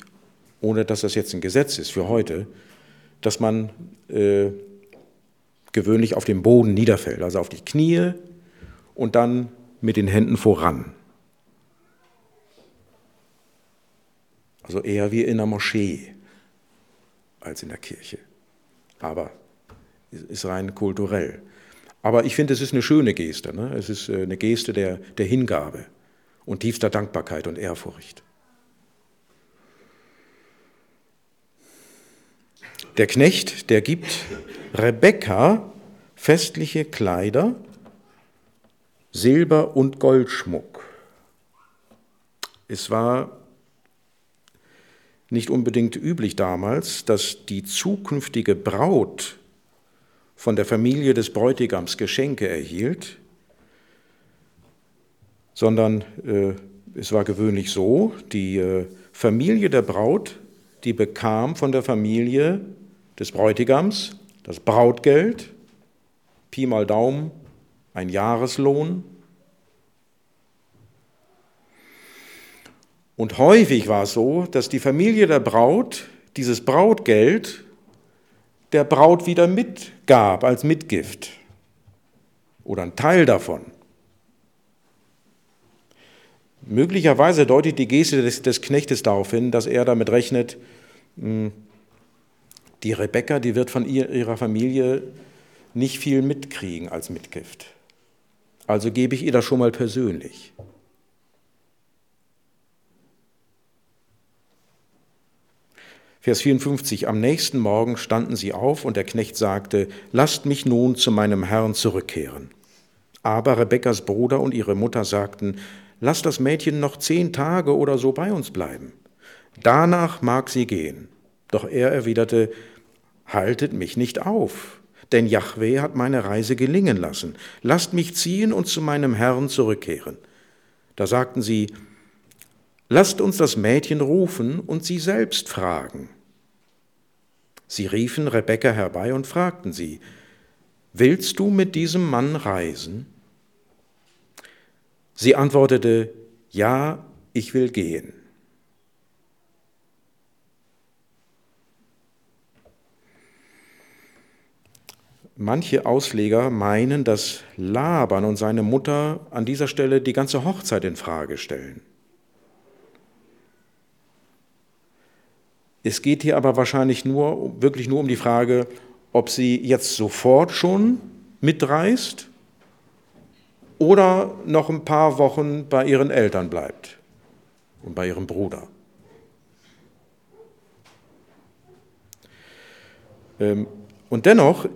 ohne dass das jetzt ein Gesetz ist für heute, dass man äh, gewöhnlich auf dem Boden niederfällt, also auf die Knie und dann mit den Händen voran. Also eher wie in einer Moschee als in der Kirche. Aber ist rein kulturell. Aber ich finde, es ist eine schöne Geste. Ne? Es ist äh, eine Geste der, der Hingabe und tiefster Dankbarkeit und Ehrfurcht. Der Knecht, der gibt Rebekka festliche Kleider Silber- und Goldschmuck. Es war nicht unbedingt üblich damals, dass die zukünftige Braut von der Familie des Bräutigams Geschenke erhielt, sondern äh, es war gewöhnlich so, die äh, Familie der Braut, die bekam von der Familie des Bräutigams das Brautgeld, Pi mal Daumen, ein Jahreslohn. Und häufig war es so, dass die Familie der Braut dieses Brautgeld der Braut wieder mitgab als Mitgift oder ein Teil davon. Möglicherweise deutet die Geste des, des Knechtes darauf hin, dass er damit rechnet, hm, die Rebecca, die wird von ihrer Familie nicht viel mitkriegen als Mitgift. Also gebe ich ihr das schon mal persönlich. Vers 54, am nächsten Morgen standen sie auf und der Knecht sagte, lasst mich nun zu meinem Herrn zurückkehren. Aber Rebekkas Bruder und ihre Mutter sagten, lasst das Mädchen noch zehn Tage oder so bei uns bleiben. Danach mag sie gehen. Doch er erwiderte, haltet mich nicht auf denn Jahwe hat meine Reise gelingen lassen. Lasst mich ziehen und zu meinem Herrn zurückkehren. Da sagten sie, lasst uns das Mädchen rufen und sie selbst fragen. Sie riefen Rebekka herbei und fragten sie, willst du mit diesem Mann reisen? Sie antwortete, ja, ich will gehen. Manche Ausleger meinen, dass Laban und seine Mutter an dieser Stelle die ganze Hochzeit in Frage stellen. Es geht hier aber wahrscheinlich nur, wirklich nur um die Frage, ob sie jetzt sofort schon mitreist oder noch ein paar Wochen bei ihren Eltern bleibt und bei ihrem Bruder. Ähm, und dennoch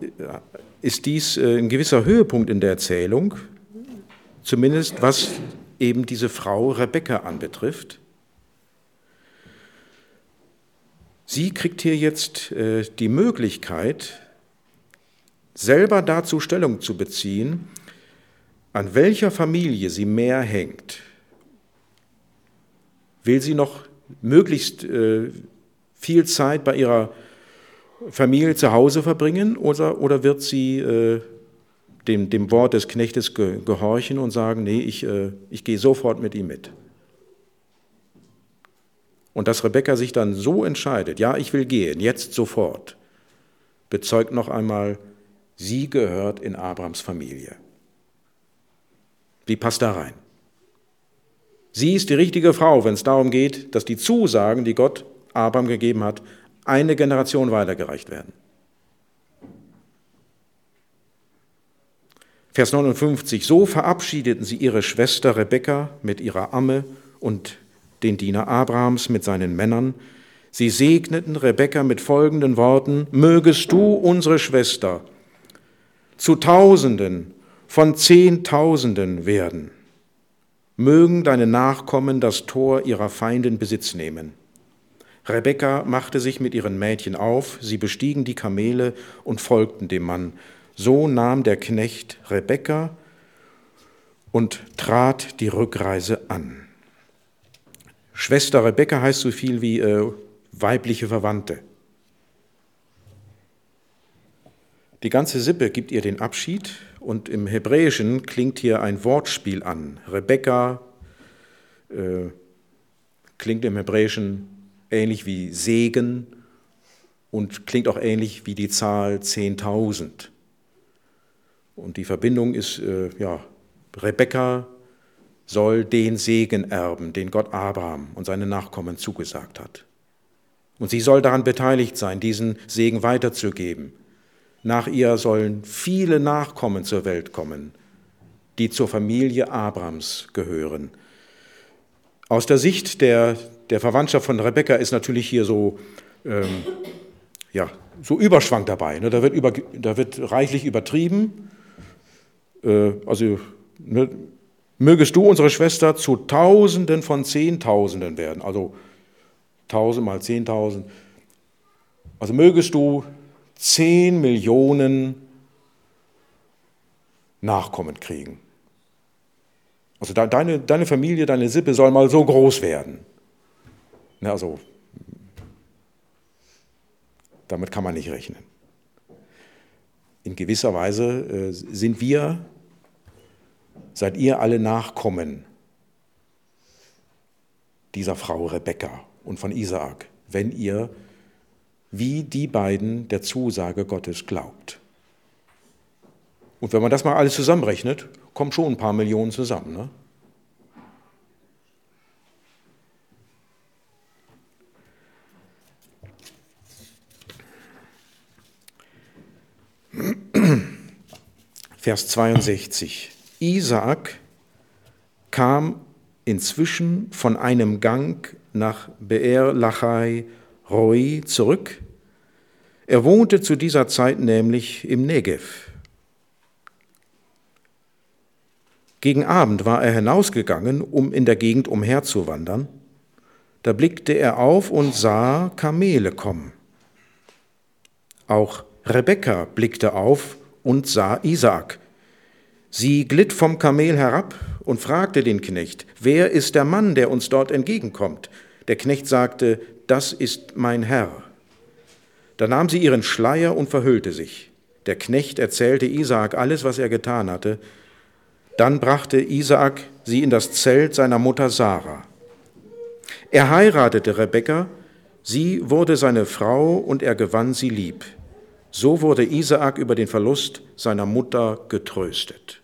ist dies äh, ein gewisser Höhepunkt in der Erzählung, zumindest was eben diese Frau Rebecca anbetrifft. Sie kriegt hier jetzt äh, die Möglichkeit, selber dazu Stellung zu beziehen, an welcher Familie sie mehr hängt. Will sie noch möglichst äh, viel Zeit bei ihrer Familie zu Hause verbringen oder, oder wird sie äh, dem, dem Wort des Knechtes ge, gehorchen und sagen, nee, ich, äh, ich gehe sofort mit ihm mit? Und dass Rebekka sich dann so entscheidet, ja, ich will gehen, jetzt sofort, bezeugt noch einmal, sie gehört in Abrams Familie. Wie passt da rein? Sie ist die richtige Frau, wenn es darum geht, dass die Zusagen, die Gott Abraham gegeben hat, eine Generation weitergereicht werden. Vers 59, so verabschiedeten sie ihre Schwester Rebekka mit ihrer Amme und den Diener Abrahams mit seinen Männern. Sie segneten Rebekka mit folgenden Worten, mögest du unsere Schwester zu Tausenden von Zehntausenden werden. Mögen deine Nachkommen das Tor ihrer Feinden Besitz nehmen. Rebekka machte sich mit ihren Mädchen auf, sie bestiegen die Kamele und folgten dem Mann. So nahm der Knecht Rebekka und trat die Rückreise an. Schwester Rebekka heißt so viel wie äh, weibliche Verwandte. Die ganze Sippe gibt ihr den Abschied und im Hebräischen klingt hier ein Wortspiel an. Rebekka äh, klingt im Hebräischen ähnlich wie Segen und klingt auch ähnlich wie die Zahl 10.000. Und die Verbindung ist, äh, ja, Rebekka soll den Segen erben, den Gott Abraham und seine Nachkommen zugesagt hat. Und sie soll daran beteiligt sein, diesen Segen weiterzugeben. Nach ihr sollen viele Nachkommen zur Welt kommen, die zur Familie Abrams gehören. Aus der Sicht der, der Verwandtschaft von Rebekka ist natürlich hier so, ähm, ja, so Überschwang dabei. Ne? Da, wird über, da wird reichlich übertrieben. Äh, also ne, mögest du unsere Schwester zu Tausenden von Zehntausenden werden. Also tausend mal Zehntausend. Also mögest du zehn Millionen Nachkommen kriegen. Also deine, deine Familie, deine Sippe soll mal so groß werden. Ne, also, damit kann man nicht rechnen. In gewisser Weise äh, sind wir, seid ihr alle Nachkommen dieser Frau Rebekka und von Isaak, wenn ihr wie die beiden der Zusage Gottes glaubt. Und wenn man das mal alles zusammenrechnet, kommen schon ein paar Millionen zusammen. Ne? Vers 62. Isaak kam inzwischen von einem Gang nach Beer Lachai Roi zurück. Er wohnte zu dieser Zeit nämlich im Negev. Gegen Abend war er hinausgegangen, um in der Gegend umherzuwandern. Da blickte er auf und sah Kamele kommen. Auch Rebekka blickte auf und sah Isaak. Sie glitt vom Kamel herab und fragte den Knecht, wer ist der Mann, der uns dort entgegenkommt? Der Knecht sagte, das ist mein Herr. Da nahm sie ihren Schleier und verhüllte sich. Der Knecht erzählte Isaak alles, was er getan hatte. Dann brachte Isaak sie in das Zelt seiner Mutter Sarah. Er heiratete Rebekka, sie wurde seine Frau und er gewann sie lieb. So wurde Isaak über den Verlust seiner Mutter getröstet.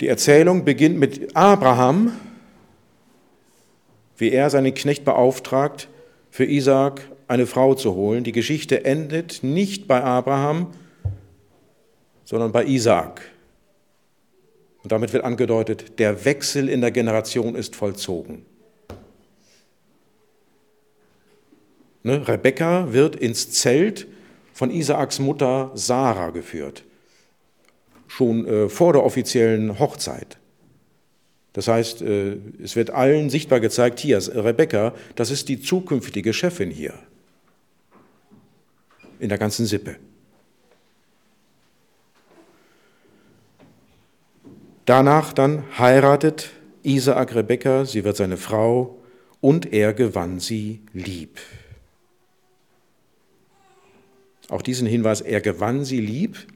Die Erzählung beginnt mit Abraham, wie er seinen Knecht beauftragt, für Isaak eine Frau zu holen. Die Geschichte endet nicht bei Abraham, sondern bei Isaak. Und damit wird angedeutet, der Wechsel in der Generation ist vollzogen. Ne? Rebekka wird ins Zelt von Isaaks Mutter Sarah geführt, schon äh, vor der offiziellen Hochzeit. Das heißt, äh, es wird allen sichtbar gezeigt, hier, Rebekka, das ist die zukünftige Chefin hier in der ganzen Sippe. Danach dann heiratet Isaak Rebekka, sie wird seine Frau und er gewann sie lieb. Auch diesen Hinweis, er gewann sie lieb,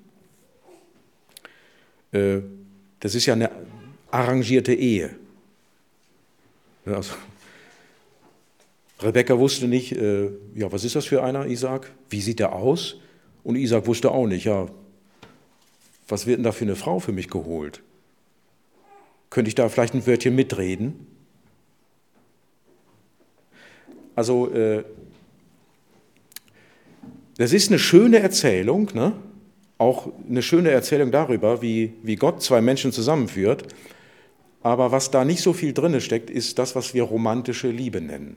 äh, das ist ja eine arrangierte Ehe. Also, Rebecca wusste nicht, äh, ja, was ist das für einer, Isaac? Wie sieht er aus? Und Isaac wusste auch nicht, ja, was wird denn da für eine Frau für mich geholt? Könnte ich da vielleicht ein Wörtchen mitreden? Also, äh, das ist eine schöne Erzählung, ne? auch eine schöne Erzählung darüber, wie, wie Gott zwei Menschen zusammenführt. Aber was da nicht so viel drin steckt, ist das, was wir romantische Liebe nennen.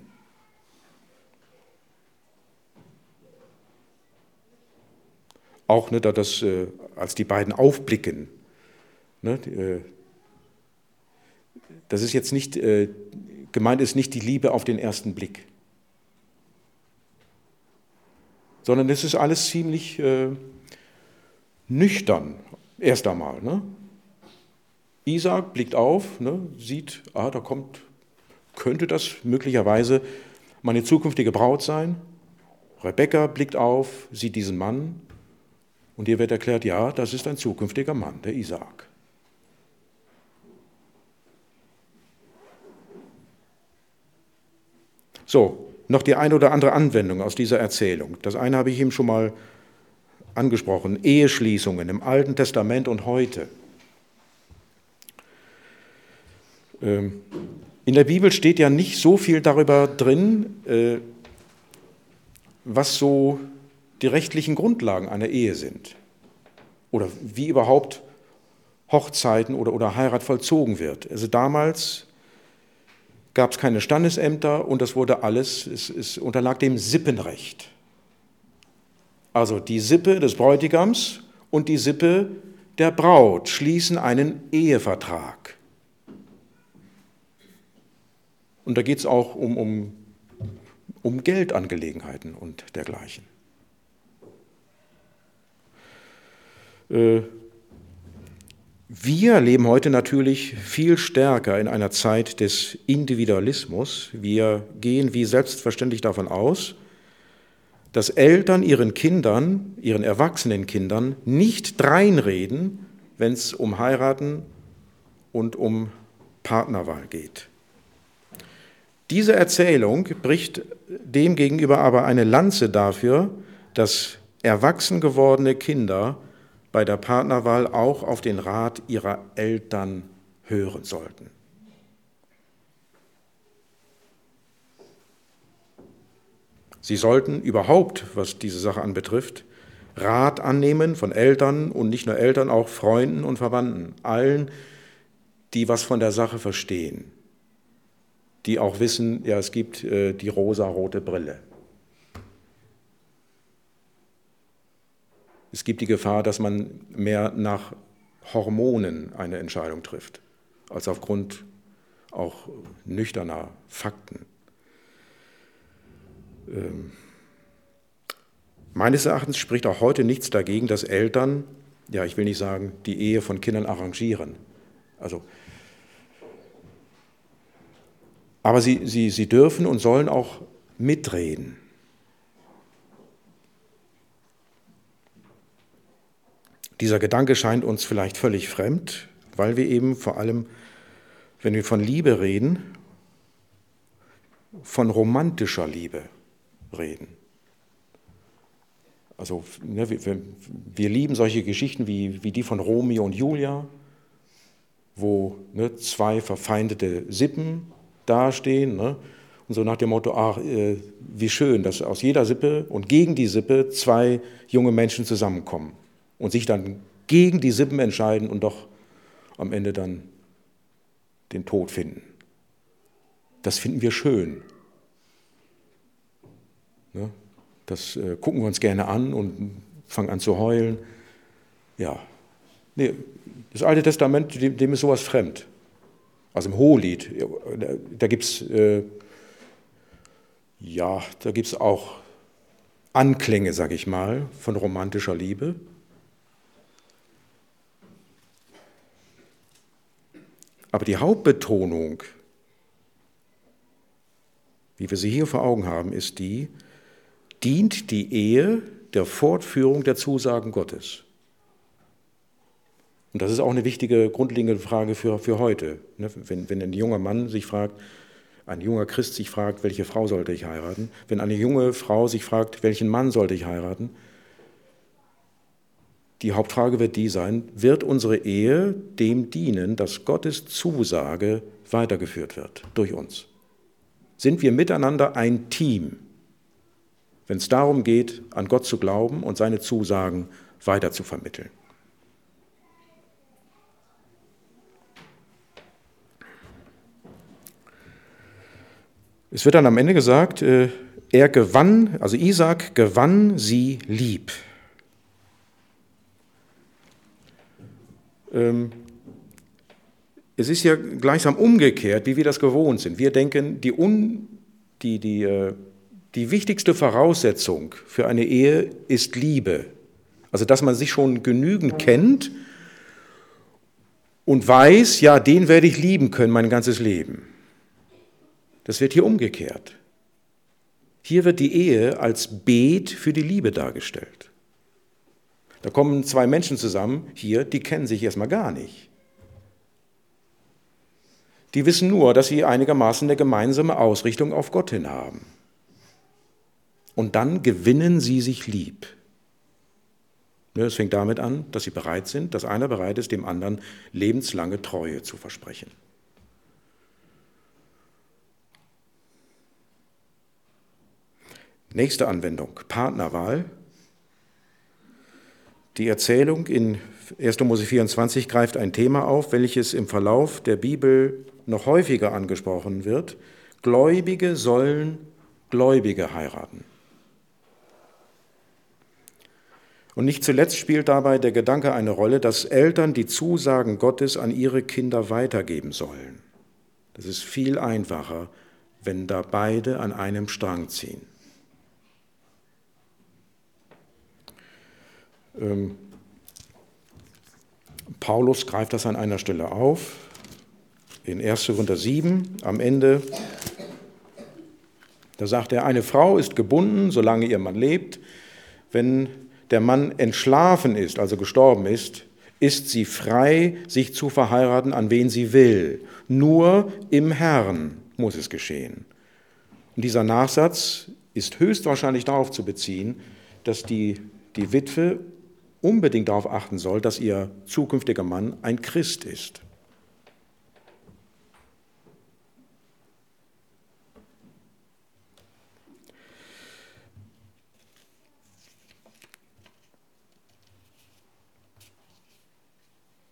Auch ne, das, äh, als die beiden aufblicken. Ne, äh, das ist jetzt nicht, äh, gemeint ist nicht die Liebe auf den ersten Blick sondern es ist alles ziemlich äh, nüchtern, erst einmal. Ne? Isaac blickt auf, ne, sieht, ah, da kommt, könnte das möglicherweise meine zukünftige Braut sein. Rebecca blickt auf, sieht diesen Mann und ihr wird erklärt, ja, das ist ein zukünftiger Mann, der Isaac. So, noch die eine oder andere Anwendung aus dieser Erzählung. Das eine habe ich ihm schon mal angesprochen, Eheschließungen im Alten Testament und heute. Ähm, in der Bibel steht ja nicht so viel darüber drin, äh, was so die rechtlichen Grundlagen einer Ehe sind oder wie überhaupt Hochzeiten oder, oder Heirat vollzogen wird. Also damals gab es keine Standesämter und das wurde alles, es, es unterlag dem Sippenrecht. Also die Sippe des Bräutigams und die Sippe der Braut schließen einen Ehevertrag. Und da geht es auch um, um, um Geldangelegenheiten und dergleichen. Äh, wir leben heute natürlich viel stärker in einer Zeit des Individualismus. Wir gehen wie selbstverständlich davon aus, dass Eltern ihren Kindern, ihren erwachsenen Kindern nicht dreinreden, wenn es um Heiraten und um Partnerwahl geht. Diese Erzählung bricht demgegenüber aber eine Lanze dafür, dass erwachsen gewordene Kinder bei der Partnerwahl auch auf den Rat ihrer Eltern hören sollten. Sie sollten überhaupt, was diese Sache anbetrifft, Rat annehmen von Eltern und nicht nur Eltern, auch Freunden und Verwandten, allen, die was von der Sache verstehen, die auch wissen, ja, es gibt äh, die rosa-rote Brille. Es gibt die Gefahr, dass man mehr nach Hormonen eine Entscheidung trifft, als aufgrund auch nüchterner Fakten. Ähm, meines Erachtens spricht auch heute nichts dagegen, dass Eltern, ja, ich will nicht sagen, die Ehe von Kindern arrangieren. Also, aber sie, sie, sie dürfen und sollen auch mitreden. Dieser Gedanke scheint uns vielleicht völlig fremd, weil wir eben vor allem, wenn wir von Liebe reden, von romantischer Liebe reden. Also ne, wir, wir, lieben solche Geschichten wie, wie die von Romeo und Julia, wo ne, zwei verfeindete Sippen dastehen ne, und so nach dem Motto, ach, äh, wie schön, dass aus jeder Sippe und gegen die Sippe zwei junge Menschen zusammenkommen und sich dann gegen die Sippen entscheiden und doch am Ende dann den Tod finden. Das finden wir schön. Ne? Das äh, gucken wir uns gerne an und fangen an zu heulen. Ja, nee, das Alte Testament, dem, ist sowas fremd. Also im Hohelied, da, gibt es äh, ja, auch Anklänge, sag ich mal, von romantischer Liebe. Aber die Hauptbetonung, wie wir sie hier vor Augen haben, ist die, dient die Ehe der Fortführung der Zusagen Gottes. Und das ist auch eine wichtige, grundlegende Frage für, für heute. Ne? Wenn, wenn ein junger Mann sich fragt, ein junger Christ sich fragt, welche Frau sollte ich heiraten, wenn eine junge Frau sich fragt, welchen Mann sollte ich heiraten, die Hauptfrage wird die sein, wird unsere Ehe dem dienen, dass Gottes Zusage weitergeführt wird durch uns? Sind wir miteinander ein Team, wenn es darum geht, an Gott zu glauben und seine Zusagen weiter zu vermitteln? Es wird dann am Ende gesagt, äh, er gewann, also Isaac gewann sie lieb. Es ist ja gleichsam umgekehrt, wie wir das gewohnt sind. Wir denken, die, un, die, die, äh, die wichtigste Voraussetzung für eine Ehe ist Liebe. Also, dass man sich schon genügend kennt und weiß, ja, den werde ich lieben können mein ganzes Leben. Das wird hier umgekehrt. Hier wird die Ehe als Beet für die Liebe dargestellt. Da kommen zwei Menschen zusammen, hier, die kennen sich erstmal gar nicht. Die wissen nur, dass sie einigermaßen eine gemeinsame Ausrichtung auf Gott hin haben. Und dann gewinnen sie sich lieb. Es fängt damit an, dass sie bereit sind, dass einer bereit ist, dem anderen lebenslange Treue zu versprechen. Nächste Anwendung, Partnerwahl. Die Erzählung in 1. Mose 24 greift ein Thema auf, welches im Verlauf der Bibel noch häufiger angesprochen wird. Gläubige sollen Gläubige heiraten. Und nicht zuletzt spielt dabei der Gedanke eine Rolle, dass Eltern die Zusagen Gottes an ihre Kinder weitergeben sollen. Das ist viel einfacher, wenn da beide an einem Strang ziehen. Ähm, Paulus greift das an einer Stelle auf, in 1. Korinther 7 am Ende. Da sagt er, eine Frau ist gebunden, solange ihr Mann lebt. Wenn der Mann entschlafen ist, also gestorben ist, ist sie frei, sich zu verheiraten, an wen sie will. Nur im Herrn muss es geschehen. Und dieser Nachsatz ist höchstwahrscheinlich darauf zu beziehen, dass die, die Witwe unbedingt darauf achten soll, dass ihr zukünftiger Mann ein Christ ist.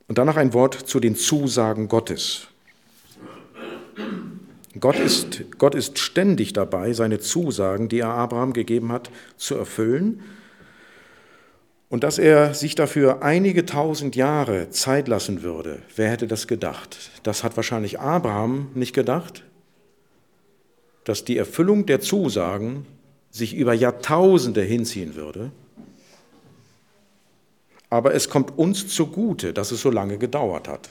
Und danach ein Wort zu den Zusagen Gottes. Gott ist, Gott ist ständig dabei, seine Zusagen, die er Abraham gegeben hat, zu erfüllen. Und dass er sich dafür einige tausend Jahre Zeit lassen würde, wer hätte das gedacht? Das hat wahrscheinlich Abraham nicht gedacht, dass die Erfüllung der Zusagen sich über Jahrtausende hinziehen würde. Aber es kommt uns zugute, dass es so lange gedauert hat.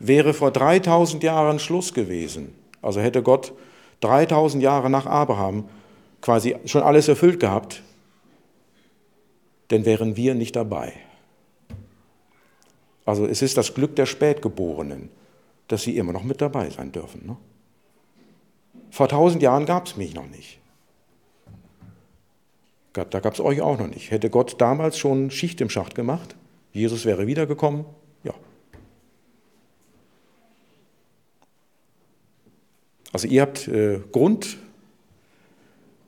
Wäre vor 3000 Jahren Schluss gewesen, also hätte Gott 3000 Jahre nach Abraham quasi schon alles erfüllt gehabt, denn wären wir nicht dabei. Also es ist das Glück der Spätgeborenen, dass sie immer noch mit dabei sein dürfen. Ne? Vor tausend Jahren gab es mich noch nicht. Da gab es euch auch noch nicht. Hätte Gott damals schon Schicht im Schacht gemacht, Jesus wäre wiedergekommen, ja. Also ihr habt äh, Grund,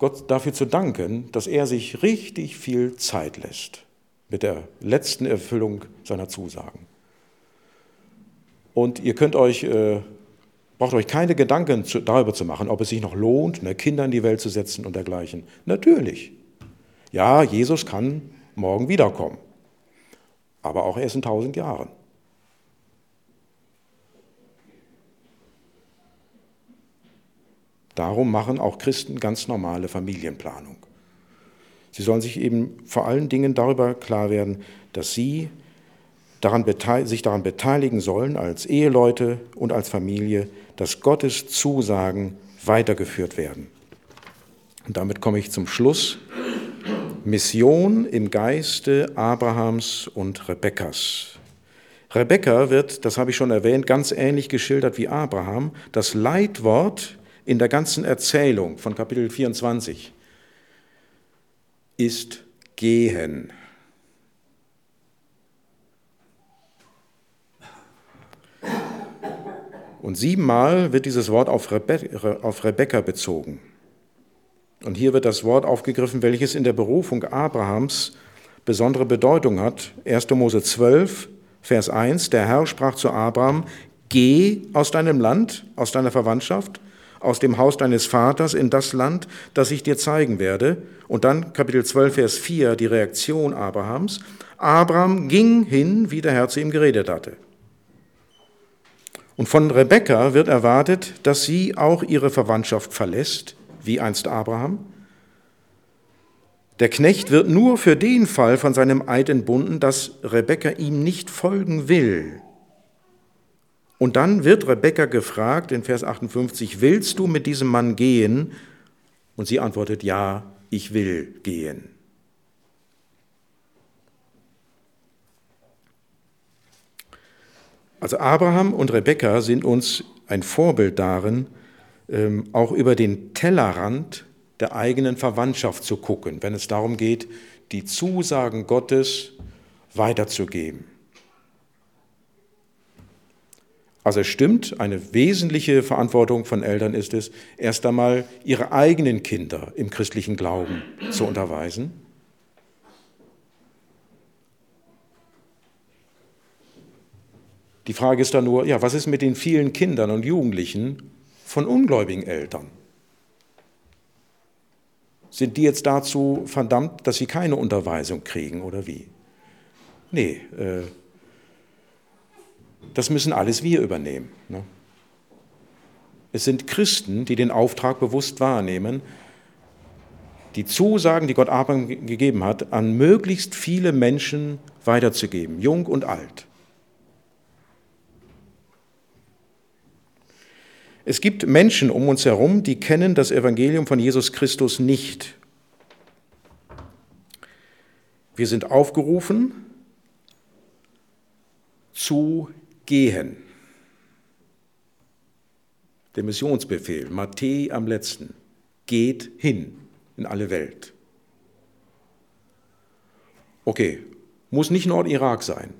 Gott dafür zu danken, dass er sich richtig viel Zeit lässt mit der letzten Erfüllung seiner Zusagen. Und ihr könnt euch, äh, braucht euch keine Gedanken zu, darüber zu machen, ob es sich noch lohnt, ne, Kinder in die Welt zu setzen und dergleichen. Natürlich. Ja, Jesus kann morgen wiederkommen, aber auch erst in tausend Jahren. Darum machen auch Christen ganz normale Familienplanung. Sie sollen sich eben vor allen Dingen darüber klar werden, dass sie daran sich daran beteiligen sollen, als Eheleute und als Familie, dass Gottes Zusagen weitergeführt werden. Und damit komme ich zum Schluss. Mission im Geiste Abrahams und Rebekkas. Rebekka wird, das habe ich schon erwähnt, ganz ähnlich geschildert wie Abraham. Das Leitwort in der ganzen Erzählung von Kapitel 24 ist gehen. Und siebenmal wird dieses Wort auf, Rebe auf Rebekka bezogen. Und hier wird das Wort aufgegriffen, welches in der Berufung Abrahams besondere Bedeutung hat. 1. Mose 12, Vers 1, der Herr sprach zu Abraham, geh aus deinem Land, aus deiner Verwandtschaft, aus dem Haus deines Vaters in das Land, das ich dir zeigen werde. Und dann Kapitel 12, Vers 4, die Reaktion Abrahams. Abraham ging hin, wie der Herr zu ihm geredet hatte. Und von Rebekka wird erwartet, dass sie auch ihre Verwandtschaft verlässt, wie einst Abraham. Der Knecht wird nur für den Fall von seinem Eid entbunden, dass Rebekka ihm nicht folgen will. Und dann wird Rebekka gefragt in Vers 58, willst du mit diesem Mann gehen? Und sie antwortet, ja, ich will gehen. Also Abraham und Rebekka sind uns ein Vorbild darin, ähm, auch über den Tellerrand der eigenen Verwandtschaft zu gucken, wenn es darum geht, die Zusagen Gottes weiterzugeben. Also es stimmt, eine wesentliche Verantwortung von Eltern ist es, erst einmal ihre eigenen Kinder im christlichen Glauben zu unterweisen Die Frage ist dann nur, ja, was ist mit den vielen Kindern und Jugendlichen von ungläubigen Eltern? Sind die jetzt dazu verdammt, dass sie keine Unterweisung kriegen oder wie? Nee, äh, das müssen alles wir übernehmen. Ne? Es sind Christen, die den Auftrag bewusst wahrnehmen, die Zusagen, die Gott Abraham gegeben hat, an möglichst viele Menschen weiterzugeben, jung und alt. Es gibt Menschen um uns herum, die kennen das Evangelium von Jesus Christus nicht. Wir sind aufgerufen zu gehen. Der Missionsbefehl, Matthäus am letzten, geht hin in alle Welt. Okay, muss nicht Nordirak sein.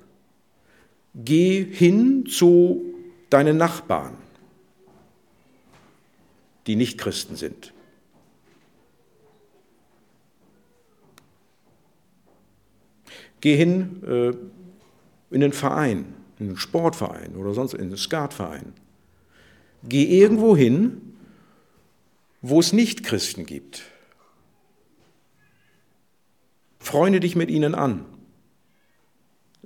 Geh hin zu deinen Nachbarn die nicht Christen sind. Geh hin äh, in einen Verein, in einen Sportverein oder sonst in einen Skatverein. Geh irgendwo hin, wo es nicht Christen gibt. Freunde dich mit ihnen an.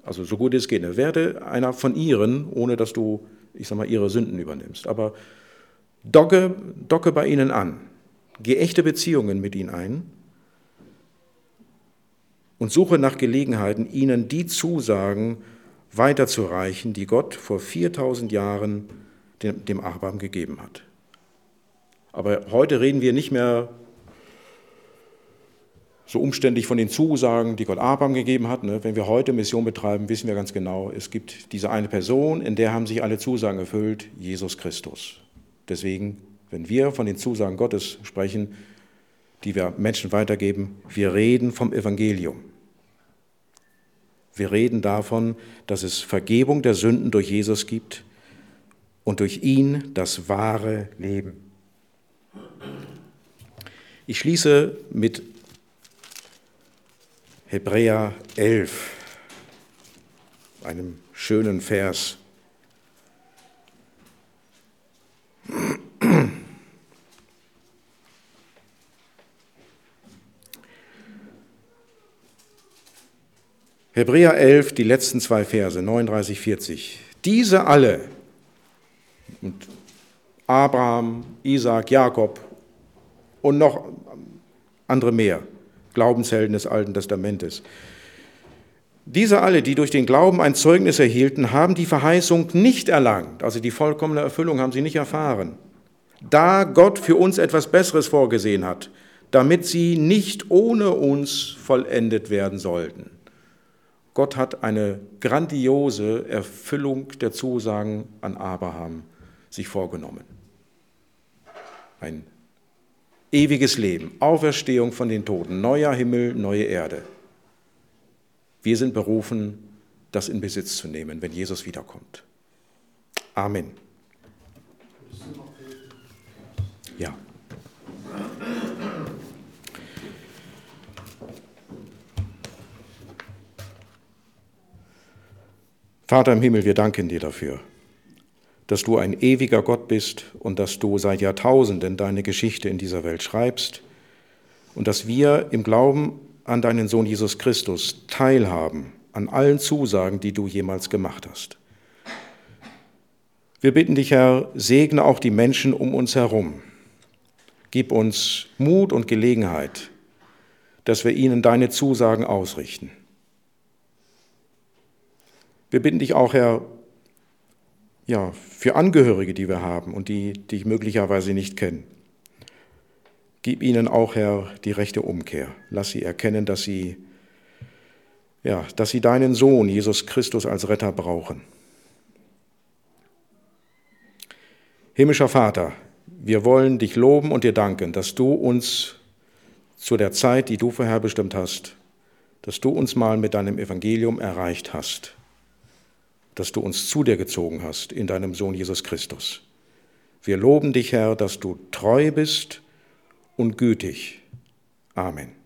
Also so gut es geht. Werde einer von ihren, ohne dass du, ich sag mal, ihre Sünden übernimmst. Aber Docke, docke bei ihnen an, geh echte Beziehungen mit ihnen ein und suche nach Gelegenheiten, ihnen die Zusagen weiterzureichen, die Gott vor 4000 Jahren dem, dem Abraham gegeben hat. Aber heute reden wir nicht mehr so umständlich von den Zusagen, die Gott Abraham gegeben hat. Ne? Wenn wir heute Mission betreiben, wissen wir ganz genau, es gibt diese eine Person, in der haben sich alle Zusagen erfüllt, Jesus Christus. Deswegen, wenn wir von den Zusagen Gottes sprechen, die wir Menschen weitergeben, wir reden vom Evangelium. Wir reden davon, dass es Vergebung der Sünden durch Jesus gibt und durch ihn das wahre Leben. Ich schließe mit Hebräer 11, einem schönen Vers. Hebräer 11, die letzten zwei Verse, 39, 40. Diese alle, und Abraham, Isaac, Jakob und noch andere mehr, Glaubenshelden des Alten Testamentes. Diese alle, die durch den Glauben ein Zeugnis erhielten, haben die Verheißung nicht erlangt, also die vollkommene Erfüllung haben sie nicht erfahren, da Gott für uns etwas Besseres vorgesehen hat, damit sie nicht ohne uns vollendet werden sollten. Gott hat eine grandiose Erfüllung der Zusagen an Abraham sich vorgenommen. Ein ewiges Leben, Auferstehung von den Toten, neuer Himmel, neue Erde. Wir sind berufen, das in Besitz zu nehmen, wenn Jesus wiederkommt. Amen. Ja. Vater im Himmel, wir danken dir dafür dass du ein ewiger Gott bist und dass du seit Jahrtausenden deine Geschichte in dieser Welt schreibst und dass wir im Glauben an deinen Sohn Jesus Christus teilhaben an allen Zusagen, die du jemals gemacht hast. Wir bitten dich, Herr, segne auch die Menschen um uns herum. Gib uns Mut und Gelegenheit, dass wir ihnen deine Zusagen ausrichten. Wir bitten dich auch, Herr, ja, für Angehörige, die wir haben und die dich möglicherweise nicht kennen. Gib ihnen auch, Herr, die rechte Umkehr. Lass sie erkennen, dass sie, ja, dass sie deinen Sohn, Jesus Christus, als Retter brauchen. Himmlischer Vater, wir wollen dich loben und dir danken, dass du uns zu der Zeit, die du vorherbestimmt hast, dass du uns mal mit deinem Evangelium erreicht hast dass du uns zu dir gezogen hast in deinem Sohn Jesus Christus. Wir loben dich, Herr, dass du treu bist und gütig. Amen.